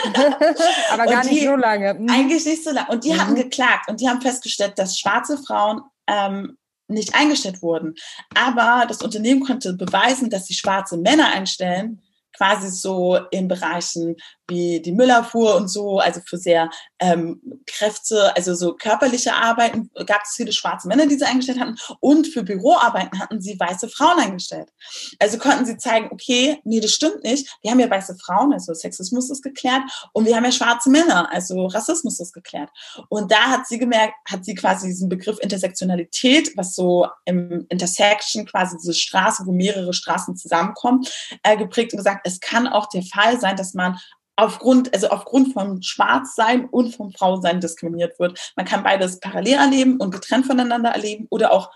Speaker 1: Aber gar die, nicht so lange.
Speaker 2: Mhm. Eigentlich nicht so lange. Und die mhm. hatten geklagt und die haben festgestellt, dass schwarze Frauen ähm, nicht eingestellt wurden. Aber das Unternehmen konnte beweisen, dass sie schwarze Männer einstellen, quasi so in Bereichen wie die Müllerfuhr und so, also für sehr ähm, Kräfte, also so körperliche Arbeiten gab es viele schwarze Männer, die sie eingestellt hatten und für Büroarbeiten hatten sie weiße Frauen eingestellt. Also konnten sie zeigen, okay, nee, das stimmt nicht. Wir haben ja weiße Frauen, also Sexismus ist geklärt und wir haben ja schwarze Männer, also Rassismus ist geklärt. Und da hat sie gemerkt, hat sie quasi diesen Begriff Intersektionalität, was so im Intersection quasi diese Straße, wo mehrere Straßen zusammenkommen, äh, geprägt und gesagt, es kann auch der Fall sein, dass man aufgrund, also aufgrund von Schwarzsein und vom Frausein diskriminiert wird. Man kann beides parallel erleben und getrennt voneinander erleben oder auch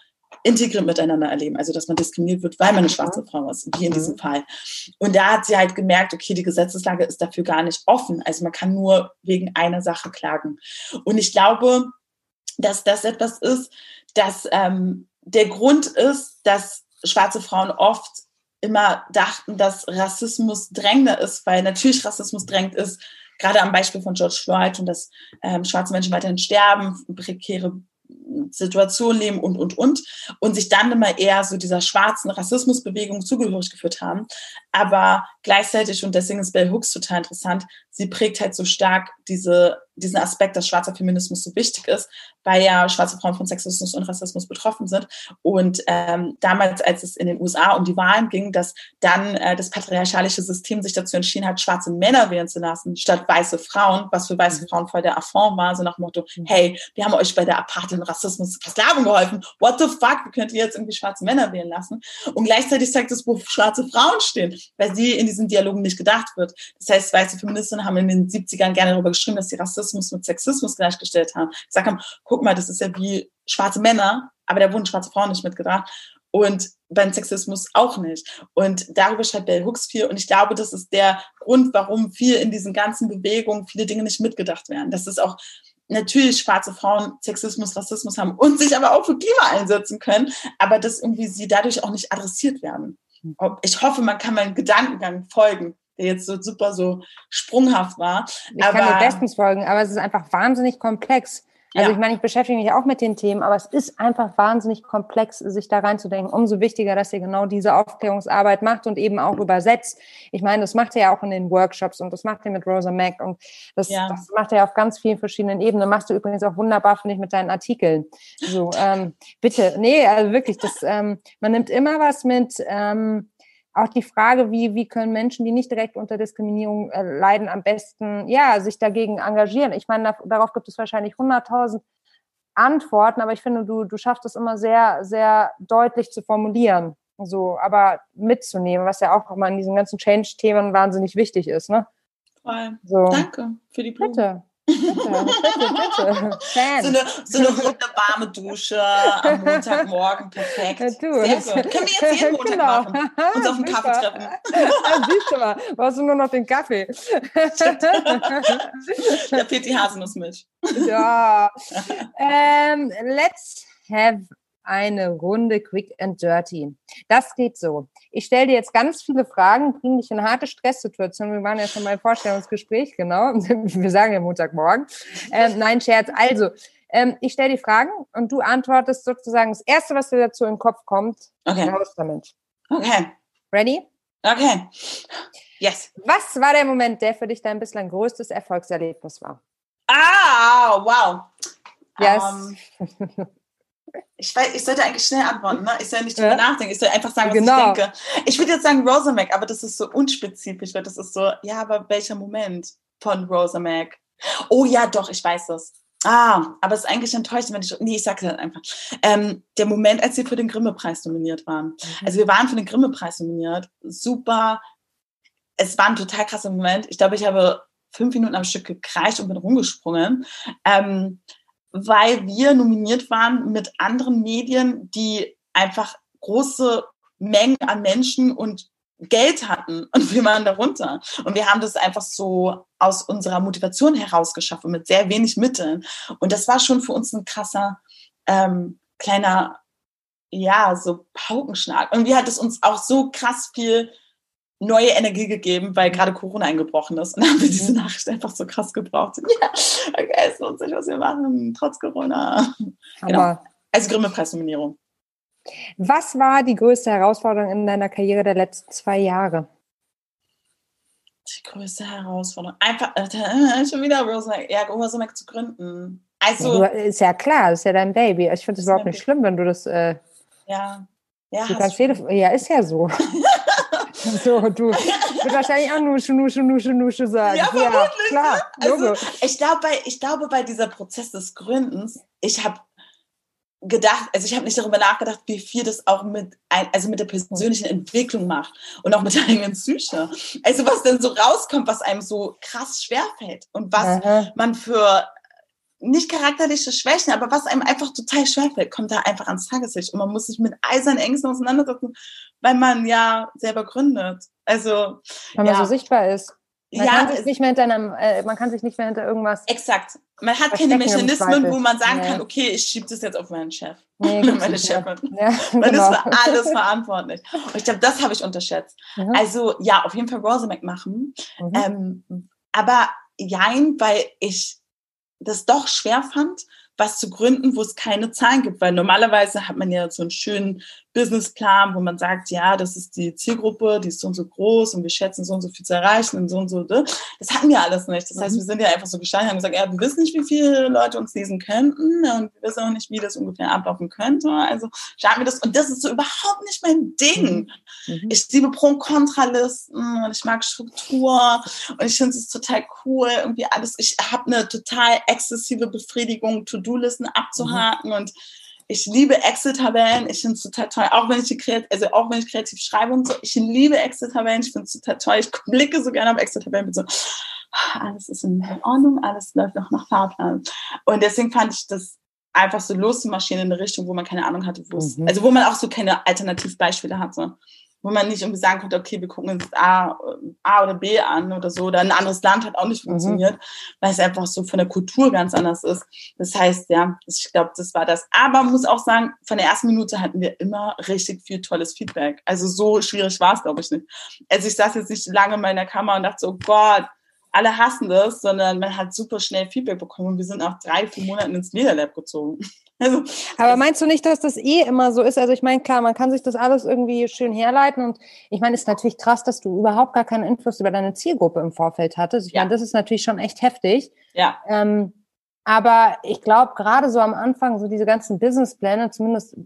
Speaker 2: integriert miteinander erleben. Also, dass man diskriminiert wird, weil man eine schwarze Frau ist, wie in diesem Fall. Und da hat sie halt gemerkt, okay, die Gesetzeslage ist dafür gar nicht offen. Also, man kann nur wegen einer Sache klagen. Und ich glaube, dass das etwas ist, dass ähm, der Grund ist, dass schwarze Frauen oft immer dachten, dass Rassismus drängender ist, weil natürlich Rassismus drängend ist, gerade am Beispiel von George Floyd und dass ähm, schwarze Menschen weiterhin sterben, prekäre Situation leben und, und, und. Und sich dann immer eher so dieser schwarzen Rassismusbewegung zugehörig geführt haben. Aber gleichzeitig, und deswegen ist Bell Hooks total interessant, sie prägt halt so stark diese, diesen Aspekt, dass schwarzer Feminismus so wichtig ist, weil ja schwarze Frauen von Sexismus und Rassismus betroffen sind. Und ähm, damals, als es in den USA um die Wahlen ging, dass dann äh, das patriarchalische System sich dazu entschieden hat, schwarze Männer wählen zu lassen, statt weiße Frauen, was für weiße mhm. Frauen voll der Affront war, so nach dem Motto, mhm. hey, wir haben euch bei der Apartheid Rassismus Versklavung geholfen. What the fuck? Wie könnt ihr jetzt irgendwie schwarze Männer wählen lassen? Und gleichzeitig zeigt es, wo schwarze Frauen stehen, weil sie in diesen Dialogen nicht gedacht wird. Das heißt, weiße Feministinnen haben in den 70ern gerne darüber geschrieben, dass sie Rassismus mit Sexismus gleichgestellt haben. Gesagt haben, guck mal, das ist ja wie schwarze Männer, aber da wurden schwarze Frauen nicht mitgedacht. Und beim Sexismus auch nicht. Und darüber schreibt Bell Hooks viel. Und ich glaube, das ist der Grund, warum viel in diesen ganzen Bewegungen viele Dinge nicht mitgedacht werden. Das ist auch natürlich schwarze Frauen Sexismus, Rassismus haben und sich aber auch für Klima einsetzen können, aber dass irgendwie sie dadurch auch nicht adressiert werden. Ich hoffe, man kann meinen Gedankengang folgen, der jetzt so super so sprunghaft war.
Speaker 1: Ich aber, kann dir bestens folgen, aber es ist einfach wahnsinnig komplex. Also ja. ich meine, ich beschäftige mich auch mit den Themen, aber es ist einfach wahnsinnig komplex, sich da reinzudenken. Umso wichtiger, dass ihr genau diese Aufklärungsarbeit macht und eben auch übersetzt. Ich meine, das macht ihr ja auch in den Workshops und das macht ihr mit Rosa Mac und das, ja. das macht ihr ja auf ganz vielen verschiedenen Ebenen. Machst du übrigens auch wunderbar, finde ich, mit deinen Artikeln. So, ähm, bitte, nee, also wirklich, das, ähm, man nimmt immer was mit. Ähm, auch die Frage, wie, wie können Menschen, die nicht direkt unter Diskriminierung äh, leiden, am besten, ja, sich dagegen engagieren. Ich meine, da, darauf gibt es wahrscheinlich 100.000 Antworten, aber ich finde, du, du schaffst es immer sehr, sehr deutlich zu formulieren, so, aber mitzunehmen, was ja auch immer in diesen ganzen Change-Themen wahnsinnig wichtig ist, ne?
Speaker 2: Voll. So. Danke für die Blumen. Bitte. Bitte,
Speaker 1: bitte,
Speaker 2: So eine, so eine runde, warme Dusche am Montagmorgen, perfekt. Ja, du, Sehr gut. Können wir jetzt jeden Montag genau. machen? Uns auf den Kaffee treffen.
Speaker 1: Ja, siehst du mal, brauchst du nur noch den Kaffee.
Speaker 2: da fehlt die Haselnussmilch.
Speaker 1: Ja. Ähm, let's have eine Runde Quick and Dirty. Das geht so. Ich stelle dir jetzt ganz viele Fragen, bringe dich in harte Stresssituation. Wir waren ja schon mal im Vorstellungsgespräch, genau. Wir sagen ja Montagmorgen. Ähm, nein, Scherz. Also, ähm, ich stelle die Fragen und du antwortest sozusagen das Erste, was dir dazu in den Kopf kommt.
Speaker 2: Okay.
Speaker 1: Raus damit.
Speaker 2: Okay.
Speaker 1: Ready?
Speaker 2: Okay. Yes.
Speaker 1: Was war der Moment, der für dich dein bislang größtes Erfolgserlebnis war?
Speaker 2: Ah, wow.
Speaker 1: Yes. Um,
Speaker 2: ich, weiß, ich sollte eigentlich schnell antworten, ne? Ich soll nicht drüber ja. nachdenken, ich soll einfach sagen, was
Speaker 1: genau.
Speaker 2: ich denke. Ich würde jetzt sagen Rosamac, aber das ist so unspezifisch, weil das ist so, ja, aber welcher Moment von Rosamac? Oh ja, doch, ich weiß das. Ah, aber es ist eigentlich enttäuschend, wenn ich, nee, ich sage das einfach. Ähm, der Moment, als wir für den Grimme-Preis nominiert waren. Mhm. Also wir waren für den Grimme-Preis nominiert. Super. Es war ein total krasser Moment. Ich glaube, ich habe fünf Minuten am Stück gekreischt und bin rumgesprungen. Ähm, weil wir nominiert waren mit anderen Medien, die einfach große Mengen an Menschen und Geld hatten und wir waren darunter. Und wir haben das einfach so aus unserer Motivation heraus geschaffen, mit sehr wenig Mitteln. Und das war schon für uns ein krasser ähm, kleiner, ja, so Paukenschlag. Und wie hat es uns auch so krass viel neue Energie gegeben, weil gerade Corona eingebrochen ist. Und dann haben wir diese mhm. Nachricht einfach so krass gebraucht. Ja, okay, es lohnt sich, was wir machen, trotz Corona. Genau. Also Grimme-Preisnominierung.
Speaker 1: Was war die größte Herausforderung in deiner Karriere der letzten zwei Jahre?
Speaker 2: Die größte Herausforderung. Einfach, äh, schon wieder Rosemary, ja, Rosemary zu gründen. Also.
Speaker 1: Ja, ist ja klar, das ist ja dein Baby. Ich finde es überhaupt nicht schlimm, wenn du das. Äh,
Speaker 2: ja. Ja,
Speaker 1: du kannst jede, ja, ist ja so. so, du wird wahrscheinlich auch Nusche, Nusche, Nusche, Nusche sagen.
Speaker 2: Ja. Ja, klar, ne? also, ich, glaube, bei, ich glaube, bei dieser Prozess des Gründens, ich habe gedacht, also ich habe nicht darüber nachgedacht, wie viel das auch mit, ein, also mit der persönlichen Entwicklung macht und auch mit der eigenen Psyche. Also was dann so rauskommt, was einem so krass schwerfällt und was Aha. man für nicht charakterliche Schwächen, aber was einem einfach total schwerfällt, kommt da einfach ans Tageslicht und man muss sich mit eisernen Ängsten auseinandersetzen, weil man ja selber gründet. Also
Speaker 1: weil
Speaker 2: man
Speaker 1: ja. so sichtbar ist. Man, ja, kann sich nicht mehr hinter einem, äh, man kann sich nicht mehr hinter irgendwas.
Speaker 2: Exakt. Man hat keine Mechanismen, wo man sagen ja. kann, okay, ich schiebe das jetzt auf meinen Chef. Nee, meine Chefin. Ja, man genau. ist für alles verantwortlich. Und ich glaube, das habe ich unterschätzt. Mhm. Also ja, auf jeden Fall Rosemac machen. Mhm. Ähm, aber jein, weil ich das doch schwer fand, was zu gründen, wo es keine Zahlen gibt, weil normalerweise hat man ja so einen schönen Businessplan, wo man sagt, ja, das ist die Zielgruppe, die ist so und so groß und wir schätzen so und so viel zu erreichen und so und so. Ne? Das hatten wir alles nicht. Das heißt, mhm. wir sind ja einfach so gestartet und haben gesagt, ja, wir wissen nicht, wie viele Leute uns lesen könnten und wir wissen auch nicht, wie das ungefähr ablaufen könnte. Also starten wir das und das ist so überhaupt nicht mein Ding. Mhm. mhm. Ich liebe Pro- und Kontralisten und ich mag Struktur und ich finde es total cool, irgendwie alles. Ich habe eine total exzessive Befriedigung, To-Do-Listen abzuhaken mhm. und ich liebe Excel-Tabellen. Ich finde es total toll. Auch wenn ich kreativ, also auch wenn ich kreativ schreibe und so. Ich liebe Excel-Tabellen. Ich finde es total toll. Ich blicke so gerne auf Excel-Tabellen mit so, alles ist in Ordnung, alles läuft noch nach Fahrplan. Und deswegen fand ich das einfach so loszumarschieren in eine Richtung, wo man keine Ahnung hatte, wo es, mhm. also wo man auch so keine Alternativbeispiele hatte wo man nicht irgendwie sagen konnte, okay, wir gucken uns A, A oder B an oder so. Oder ein anderes Land hat auch nicht mhm. funktioniert, mhm. weil es einfach so von der Kultur ganz anders ist. Das heißt, ja, ich glaube, das war das. Aber muss auch sagen, von der ersten Minute hatten wir immer richtig viel tolles Feedback. Also so schwierig war es, glaube ich, nicht. Also ich saß jetzt nicht lange in meiner Kammer und dachte so, oh Gott, alle hassen das, sondern man hat super schnell Feedback bekommen. Und wir sind auch drei, vier Monate ins Lederlab gezogen.
Speaker 1: Also, Aber meinst du nicht, dass das eh immer so ist? Also ich meine, klar, man kann sich das alles irgendwie schön herleiten und ich meine, es ist natürlich krass, dass du überhaupt gar keinen Einfluss über deine Zielgruppe im Vorfeld hattest. Ich ja. meine, das ist natürlich schon echt heftig.
Speaker 2: Ja.
Speaker 1: Ähm, aber ich glaube, gerade so am Anfang, so diese ganzen Businesspläne, zumindest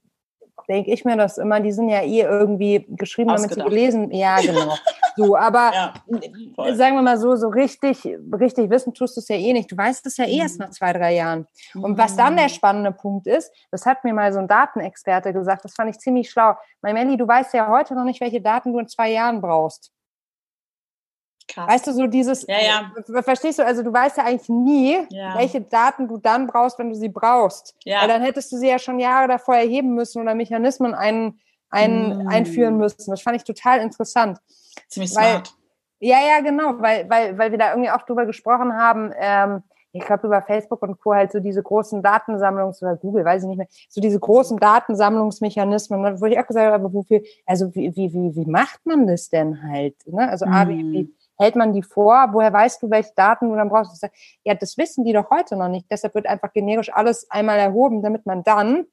Speaker 1: denke ich mir das immer, die sind ja eh irgendwie geschrieben, damit sie gelesen. Ja, genau. So, aber ja, sagen wir mal so, so richtig, richtig wissen tust du es ja eh nicht. Du weißt es ja eh erst mhm. nach zwei, drei Jahren. Und was dann der mhm. spannende Punkt ist, das hat mir mal so ein Datenexperte gesagt, das fand ich ziemlich schlau. Mein Melli, du weißt ja heute noch nicht, welche Daten du in zwei Jahren brauchst. Krass. Weißt du, so dieses,
Speaker 2: ja, ja.
Speaker 1: Verstehst du, also du weißt ja eigentlich nie, ja. welche Daten du dann brauchst, wenn du sie brauchst. Ja. Weil dann hättest du sie ja schon Jahre davor erheben müssen oder Mechanismen ein, ein, mm. einführen müssen. Das fand ich total interessant.
Speaker 2: Ziemlich weil, smart.
Speaker 1: Ja, ja, genau, weil, weil, weil wir da irgendwie auch drüber gesprochen haben, ähm, ich glaube über Facebook und Co. halt so diese großen Datensammlungs- oder Google, weiß ich nicht mehr, so diese großen Datensammlungsmechanismen, ne, wo ich auch gesagt habe, wofür, also wie, wie, wie, wie macht man das denn halt? Ne? Also. A, wie, wie, hält man die vor? Woher weißt du, welche Daten du dann brauchst? Ja, das wissen die doch heute noch nicht. Deshalb wird einfach generisch alles einmal erhoben, damit man dann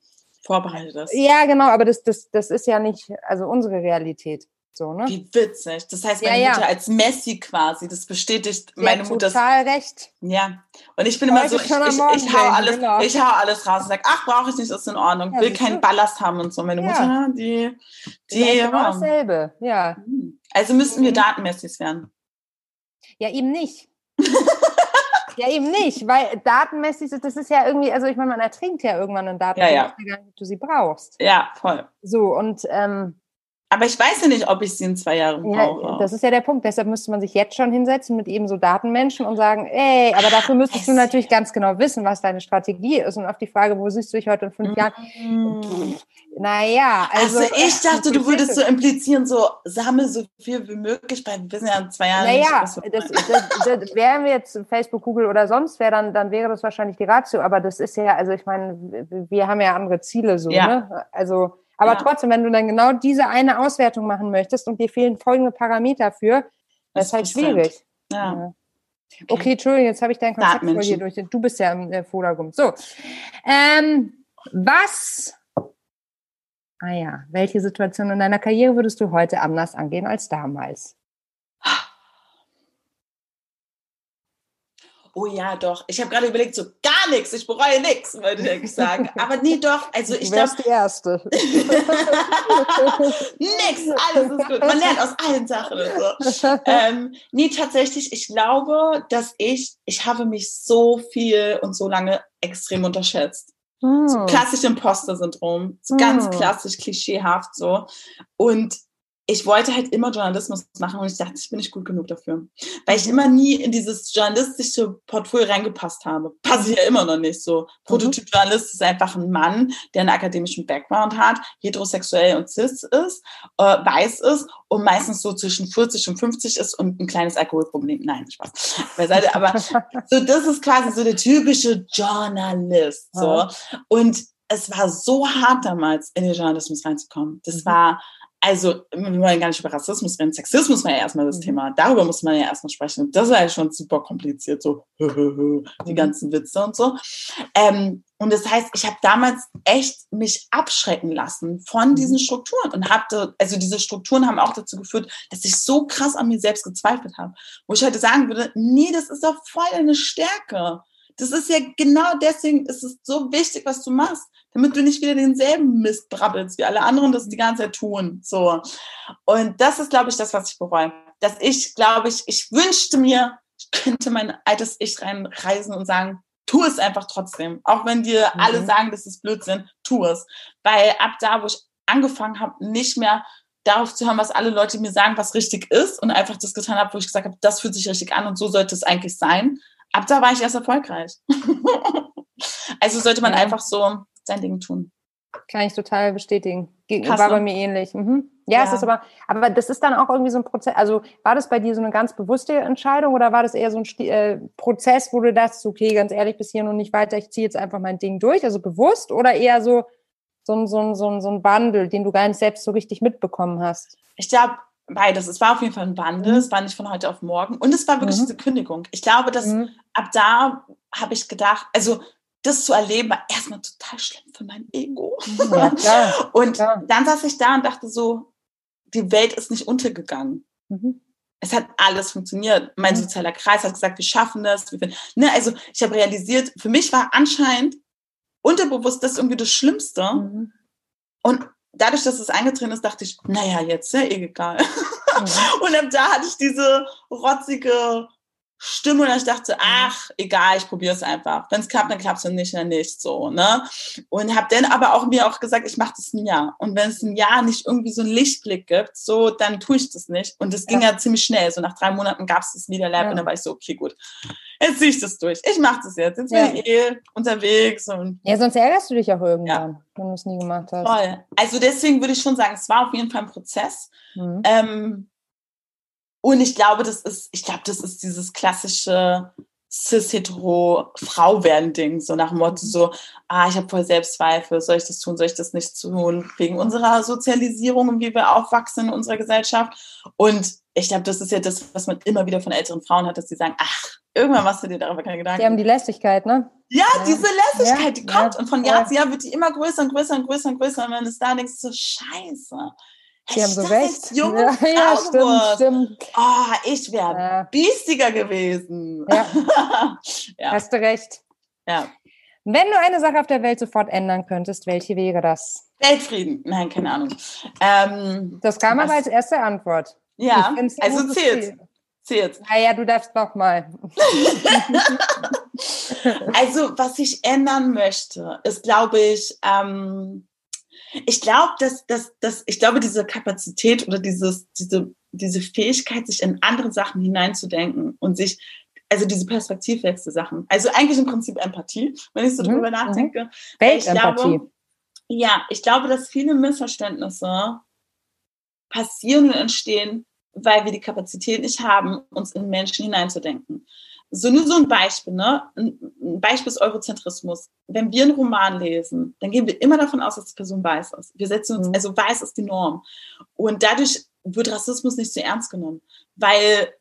Speaker 2: vorbereitet ist.
Speaker 1: Ja, genau, aber das, das, das ist ja nicht, also unsere Realität. So, ne?
Speaker 2: Wie witzig. Das heißt, meine ja, Mutter ja. als Messi quasi, das bestätigt Sie meine Mutter.
Speaker 1: Total recht.
Speaker 2: Ja. Und ich bin immer so, ich, ich, ich, hau alles, genau. ich hau alles raus und sage, ach, brauche ich nicht, ist in Ordnung. Ja, Will keinen Ballast haben und so. Meine Mutter, die, die.
Speaker 1: Ja, genau dasselbe, ja.
Speaker 2: Also müssten wir mhm. Datenmessis werden.
Speaker 1: Ja, eben nicht. ja, eben nicht, weil datenmäßig, das ist ja irgendwie, also ich meine, man ertrinkt ja irgendwann in Daten,
Speaker 2: ja, ja.
Speaker 1: du sie brauchst.
Speaker 2: Ja, voll.
Speaker 1: So, und ähm,
Speaker 2: aber ich weiß ja nicht, ob ich sie in zwei Jahren brauche.
Speaker 1: Ja, das ist ja der Punkt. Deshalb müsste man sich jetzt schon hinsetzen mit eben so Datenmenschen und sagen, ey, aber dafür müsstest du natürlich ganz genau wissen, was deine Strategie ist. Und auf die Frage, wo siehst du dich heute in fünf Jahren? Mm. Naja, also.
Speaker 2: Also ich dachte, du würdest so implizieren, so sammel so viel wie möglich, weil wir wissen ja in zwei Jahren.
Speaker 1: Naja, nicht, das, das, das, wären wir jetzt Facebook, Google oder sonst wer, dann, dann wäre das wahrscheinlich die Ratio. Aber das ist ja, also ich meine, wir haben ja andere Ziele so, ja. ne? Also aber ja. trotzdem, wenn du dann genau diese eine Auswertung machen möchtest und dir fehlen folgende Parameter für, das ist halt schwierig.
Speaker 2: Ja. ja.
Speaker 1: Okay. okay, Entschuldigung, jetzt habe ich dein Konzept voll hier durch. Du bist ja im äh, Vordergrund. So, ähm, was, ah ja, welche Situation in deiner Karriere würdest du heute anders angehen als damals?
Speaker 2: Oh ja, doch. Ich habe gerade überlegt, so gar nichts, ich bereue nichts, würde ich sagen. Aber nee, doch. Also ich
Speaker 1: glaube. die Erste.
Speaker 2: nix, alles ist gut. Man lernt aus allen Sachen. So. Ähm, nee, tatsächlich, ich glaube, dass ich, ich habe mich so viel und so lange extrem unterschätzt. Hm. So klassisch Imposter-Syndrom, so hm. ganz klassisch klischeehaft so. Und ich wollte halt immer Journalismus machen und ich dachte, ich bin nicht gut genug dafür. Weil ich immer nie in dieses journalistische Portfolio reingepasst habe. Passe ich ja immer noch nicht so. Prototyp Journalist ist einfach ein Mann, der einen akademischen Background hat, heterosexuell und cis ist, äh, weiß ist und meistens so zwischen 40 und 50 ist und ein kleines Alkoholproblem. Nein, Spaß. Beiseite. Aber so, das ist quasi so der typische Journalist. So. Und es war so hart damals, in den Journalismus reinzukommen. Das mhm. war also wir wollen gar nicht über Rassismus reden, Sexismus war ja erstmal das mhm. Thema. Darüber muss man ja erstmal sprechen. Und das war ja schon super kompliziert, so die mhm. ganzen Witze und so. Ähm, und das heißt, ich habe damals echt mich abschrecken lassen von mhm. diesen Strukturen und hatte, also diese Strukturen haben auch dazu geführt, dass ich so krass an mir selbst gezweifelt habe. Wo ich heute sagen würde, nee, das ist doch voll eine Stärke. Das ist ja genau deswegen ist es so wichtig, was du machst damit du nicht wieder denselben Mist brabbelst, wie alle anderen das die ganze Zeit tun. So. Und das ist, glaube ich, das, was ich bereue. Dass ich, glaube ich, ich wünschte mir, ich könnte mein altes Ich reinreisen und sagen, tu es einfach trotzdem. Auch wenn dir mhm. alle sagen, das ist Blödsinn, tu es. Weil ab da, wo ich angefangen habe, nicht mehr darauf zu hören, was alle Leute mir sagen, was richtig ist und einfach das getan habe, wo ich gesagt habe, das fühlt sich richtig an und so sollte es eigentlich sein. Ab da war ich erst erfolgreich. also sollte man ja. einfach so sein Ding tun.
Speaker 1: Kann ich total bestätigen. Krass, war bei mir ähnlich. Mhm. Ja, ja, es ist aber, aber das ist dann auch irgendwie so ein Prozess. Also war das bei dir so eine ganz bewusste Entscheidung oder war das eher so ein äh, Prozess, wo du dachtest, okay, ganz ehrlich, bis hier und nicht weiter, ich ziehe jetzt einfach mein Ding durch, also bewusst oder eher so, so, ein, so, so, so ein Wandel, den du gar nicht selbst so richtig mitbekommen hast?
Speaker 2: Ich glaube, beides. Es war auf jeden Fall ein Wandel, mhm. es war nicht von heute auf morgen und es war wirklich mhm. diese Kündigung. Ich glaube, dass mhm. ab da habe ich gedacht, also das zu erleben, war erstmal total schlimm für mein Ego. Ja, klar, und klar. dann saß ich da und dachte so, die Welt ist nicht untergegangen. Mhm. Es hat alles funktioniert. Mein mhm. sozialer Kreis hat gesagt, wir schaffen das. Wir ne, also ich habe realisiert, für mich war anscheinend unterbewusst das irgendwie das Schlimmste. Mhm. Und dadurch, dass es eingetreten ist, dachte ich, naja, jetzt, ja, eh egal. Mhm. Und ab da hatte ich diese rotzige Stimme und ich dachte, ach, egal, ich probiere es einfach. Wenn es klappt, dann klappt es und nicht, dann nicht so, ne? Und habe dann aber auch mir auch gesagt, ich mache das ein Jahr. Und wenn es ein Jahr nicht irgendwie so einen Lichtblick gibt, so, dann tue ich das nicht. Und das ging ja, ja ziemlich schnell. So nach drei Monaten gab es das Media Lab ja. und dann war ich so, okay, gut, jetzt ziehe ich das durch. Ich mache das jetzt. Jetzt bin ich eh unterwegs. Und
Speaker 1: ja, sonst ärgerst du dich auch irgendwann, wenn du es nie gemacht hast.
Speaker 2: Voll. Also deswegen würde ich schon sagen, es war auf jeden Fall ein Prozess. Mhm. Ähm, und ich glaube, das ist, ich glaube, das ist dieses klassische cis-hetero-Frau-werden-Ding, so nach dem Motto so, ah, ich habe voll Selbstzweifel, soll ich das tun, soll ich das nicht tun, wegen unserer Sozialisierung und wie wir aufwachsen in unserer Gesellschaft. Und ich glaube, das ist ja das, was man immer wieder von älteren Frauen hat, dass sie sagen, ach, irgendwann machst du dir darüber keine Gedanken.
Speaker 1: Die haben die Lässigkeit, ne?
Speaker 2: Ja, ja. diese Lässigkeit, ja, die kommt. Ja, und von Jahr zu Jahr wird die immer größer und größer und größer und größer. Und wenn es da denkst, so scheiße.
Speaker 1: Sie haben so recht.
Speaker 2: Junge ja, ja, stimmt, stimmt. Oh, ich wäre ja. biestiger gewesen. Ja.
Speaker 1: ja. Hast du recht.
Speaker 2: Ja.
Speaker 1: Wenn du eine Sache auf der Welt sofort ändern könntest, welche wäre das?
Speaker 2: Weltfrieden. Nein, keine Ahnung. Ähm,
Speaker 1: das kam was? aber als erste Antwort.
Speaker 2: Ja, also zählt. Zählt.
Speaker 1: Naja, du darfst noch mal.
Speaker 2: also, was ich ändern möchte, ist, glaube ich, ähm, ich glaube, dass, dass, dass, ich glaube, diese Kapazität oder dieses, diese, diese Fähigkeit, sich in andere Sachen hineinzudenken und sich, also diese Perspektivwechsel Sachen, also eigentlich im Prinzip Empathie, wenn ich so mhm. drüber mhm. nachdenke.
Speaker 1: Weltempathie.
Speaker 2: Ja, ich glaube, dass viele Missverständnisse passieren und entstehen, weil wir die Kapazität nicht haben, uns in Menschen hineinzudenken. So nur so ein Beispiel, ne? Ein Beispiel ist Eurozentrismus. Wenn wir einen Roman lesen, dann gehen wir immer davon aus, dass die Person weiß ist. Wir setzen uns, mhm. also weiß ist die Norm. Und dadurch wird Rassismus nicht so ernst genommen, weil,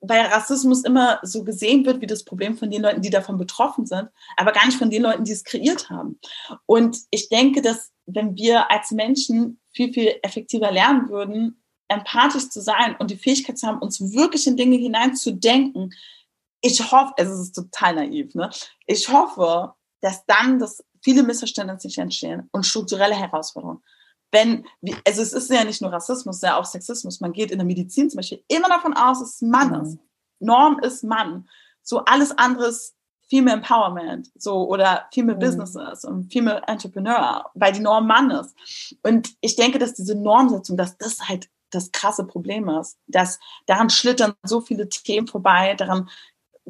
Speaker 2: weil Rassismus immer so gesehen wird wie das Problem von den Leuten, die davon betroffen sind, aber gar nicht von den Leuten, die es kreiert haben. Und ich denke, dass wenn wir als Menschen viel, viel effektiver lernen würden, empathisch zu sein und die Fähigkeit zu haben, uns wirklich in Dinge hineinzudenken, ich hoffe, also es ist total naiv, ne? Ich hoffe, dass dann das viele Missverständnisse nicht entstehen und strukturelle Herausforderungen. Wenn, also es ist ja nicht nur Rassismus, es ist ja auch Sexismus. Man geht in der Medizin zum Beispiel immer davon aus, dass es Mann mhm. ist. Norm ist Mann. So alles anderes Female Empowerment, so oder Female mhm. Businesses und Female Entrepreneur, weil die Norm Mann ist. Und ich denke, dass diese Normsetzung, dass das halt das krasse Problem ist, dass daran schlittern so viele Themen vorbei, daran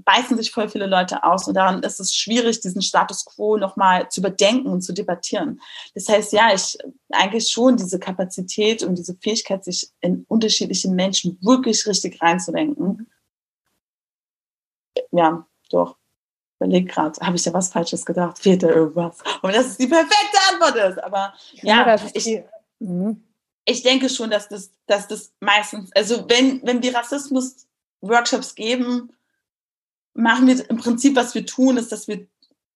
Speaker 2: beißen sich voll viele Leute aus und daran ist es schwierig, diesen Status quo nochmal zu überdenken und zu debattieren. Das heißt, ja, ich eigentlich schon diese Kapazität und diese Fähigkeit, sich in unterschiedliche Menschen wirklich richtig reinzudenken. Ja, doch. Überleg gerade, habe ich ja was Falsches gedacht? Fehlt da irgendwas? Und das ist die perfekte Antwort ist. Aber ja, ja ich, die, mhm. Ich denke schon, dass das, dass das meistens, also wenn, wenn wir Rassismus-Workshops geben, machen wir im Prinzip, was wir tun, ist, dass wir,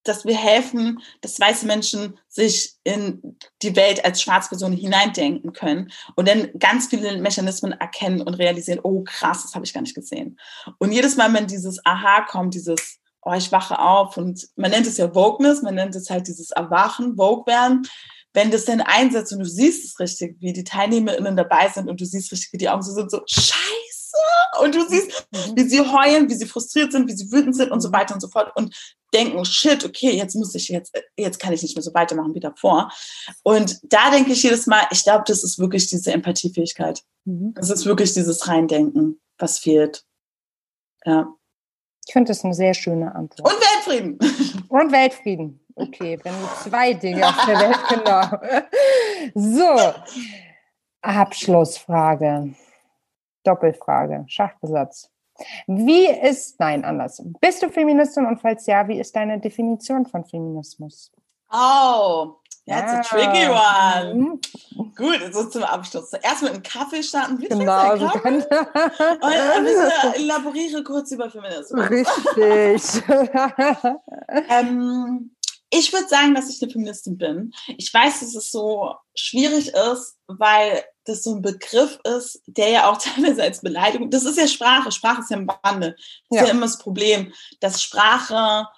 Speaker 2: dass wir helfen, dass weiße Menschen sich in die Welt als Schwarzperson hineindenken können und dann ganz viele Mechanismen erkennen und realisieren, oh krass, das habe ich gar nicht gesehen. Und jedes Mal, wenn dieses Aha kommt, dieses, oh, ich wache auf und man nennt es ja Wokeness, man nennt es halt dieses Erwachen, Vogue werden, wenn das dann einsetzt und du siehst es richtig, wie die TeilnehmerInnen dabei sind und du siehst richtig, wie die Augen so sind, so, scheiße, und du siehst, mhm. wie sie heulen, wie sie frustriert sind, wie sie wütend sind und so mhm. weiter und so fort und denken, shit, okay, jetzt muss ich jetzt, jetzt kann ich nicht mehr so weitermachen wie davor. Und da denke ich jedes Mal, ich glaube, das ist wirklich diese Empathiefähigkeit. Mhm. Es ist wirklich dieses Reindenken, was fehlt. Ja.
Speaker 1: Ich finde das eine sehr schöne Antwort.
Speaker 2: Und Weltfrieden.
Speaker 1: Und Weltfrieden. Okay, wenn du zwei Dinge auf der Welt, genau. So, Abschlussfrage. Doppelfrage, Schachbesatz. Wie ist, nein, anders. Bist du Feministin und falls ja, wie ist deine Definition von Feminismus?
Speaker 2: Oh, that's a tricky one. Mhm. Gut, so zum Abschluss. Zuerst mit einem Kaffee starten. Wie genau, so kann Und ein bisschen elaboriere kurz über Feminismus.
Speaker 1: Richtig.
Speaker 2: ähm, ich würde sagen, dass ich eine Feministin bin. Ich weiß, dass es so schwierig ist, weil das so ein Begriff ist, der ja auch teilweise als Beleidigung, das ist ja Sprache, Sprache ist ja im Bande. Das ja. ist ja immer das Problem, dass Sprache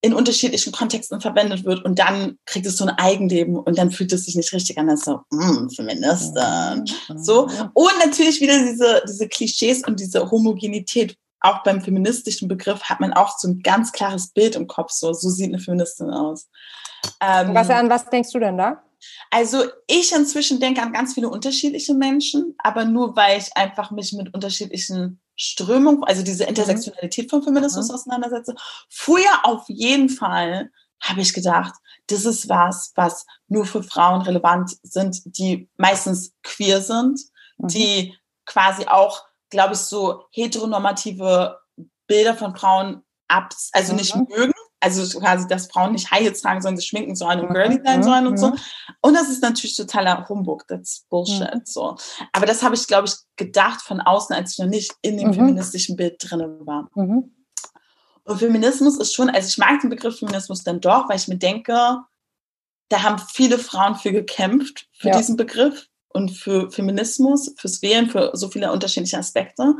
Speaker 2: in unterschiedlichen Kontexten verwendet wird und dann kriegt es so ein Eigenleben und dann fühlt es sich nicht richtig an, als so, mm, Feministin. So. Und natürlich wieder diese, diese Klischees und diese Homogenität. Auch beim feministischen Begriff hat man auch so ein ganz klares Bild im Kopf, so, so sieht eine Feministin aus.
Speaker 1: Ähm, was, an was denkst du denn da?
Speaker 2: Also ich inzwischen denke an ganz viele unterschiedliche Menschen, aber nur weil ich einfach mich mit unterschiedlichen Strömungen, also diese mhm. Intersektionalität von Feminismus mhm. auseinandersetze. Früher auf jeden Fall habe ich gedacht, das ist was, was nur für Frauen relevant sind, die meistens queer sind, mhm. die quasi auch, glaube ich, so heteronormative Bilder von Frauen ab, also nicht mhm. mögen, also quasi, dass Frauen nicht High Heels tragen, sondern sich schminken sollen und girly sein sollen und so. Und das ist natürlich totaler Humbug, das Bullshit, so. Aber das habe ich, glaube ich, gedacht von außen, als ich noch nicht in dem mhm. feministischen Bild drin war. Mhm. Und Feminismus ist schon, also ich mag den Begriff Feminismus dann doch, weil ich mir denke, da haben viele Frauen für gekämpft, für ja. diesen Begriff und für Feminismus, fürs Wählen, für so viele unterschiedliche Aspekte.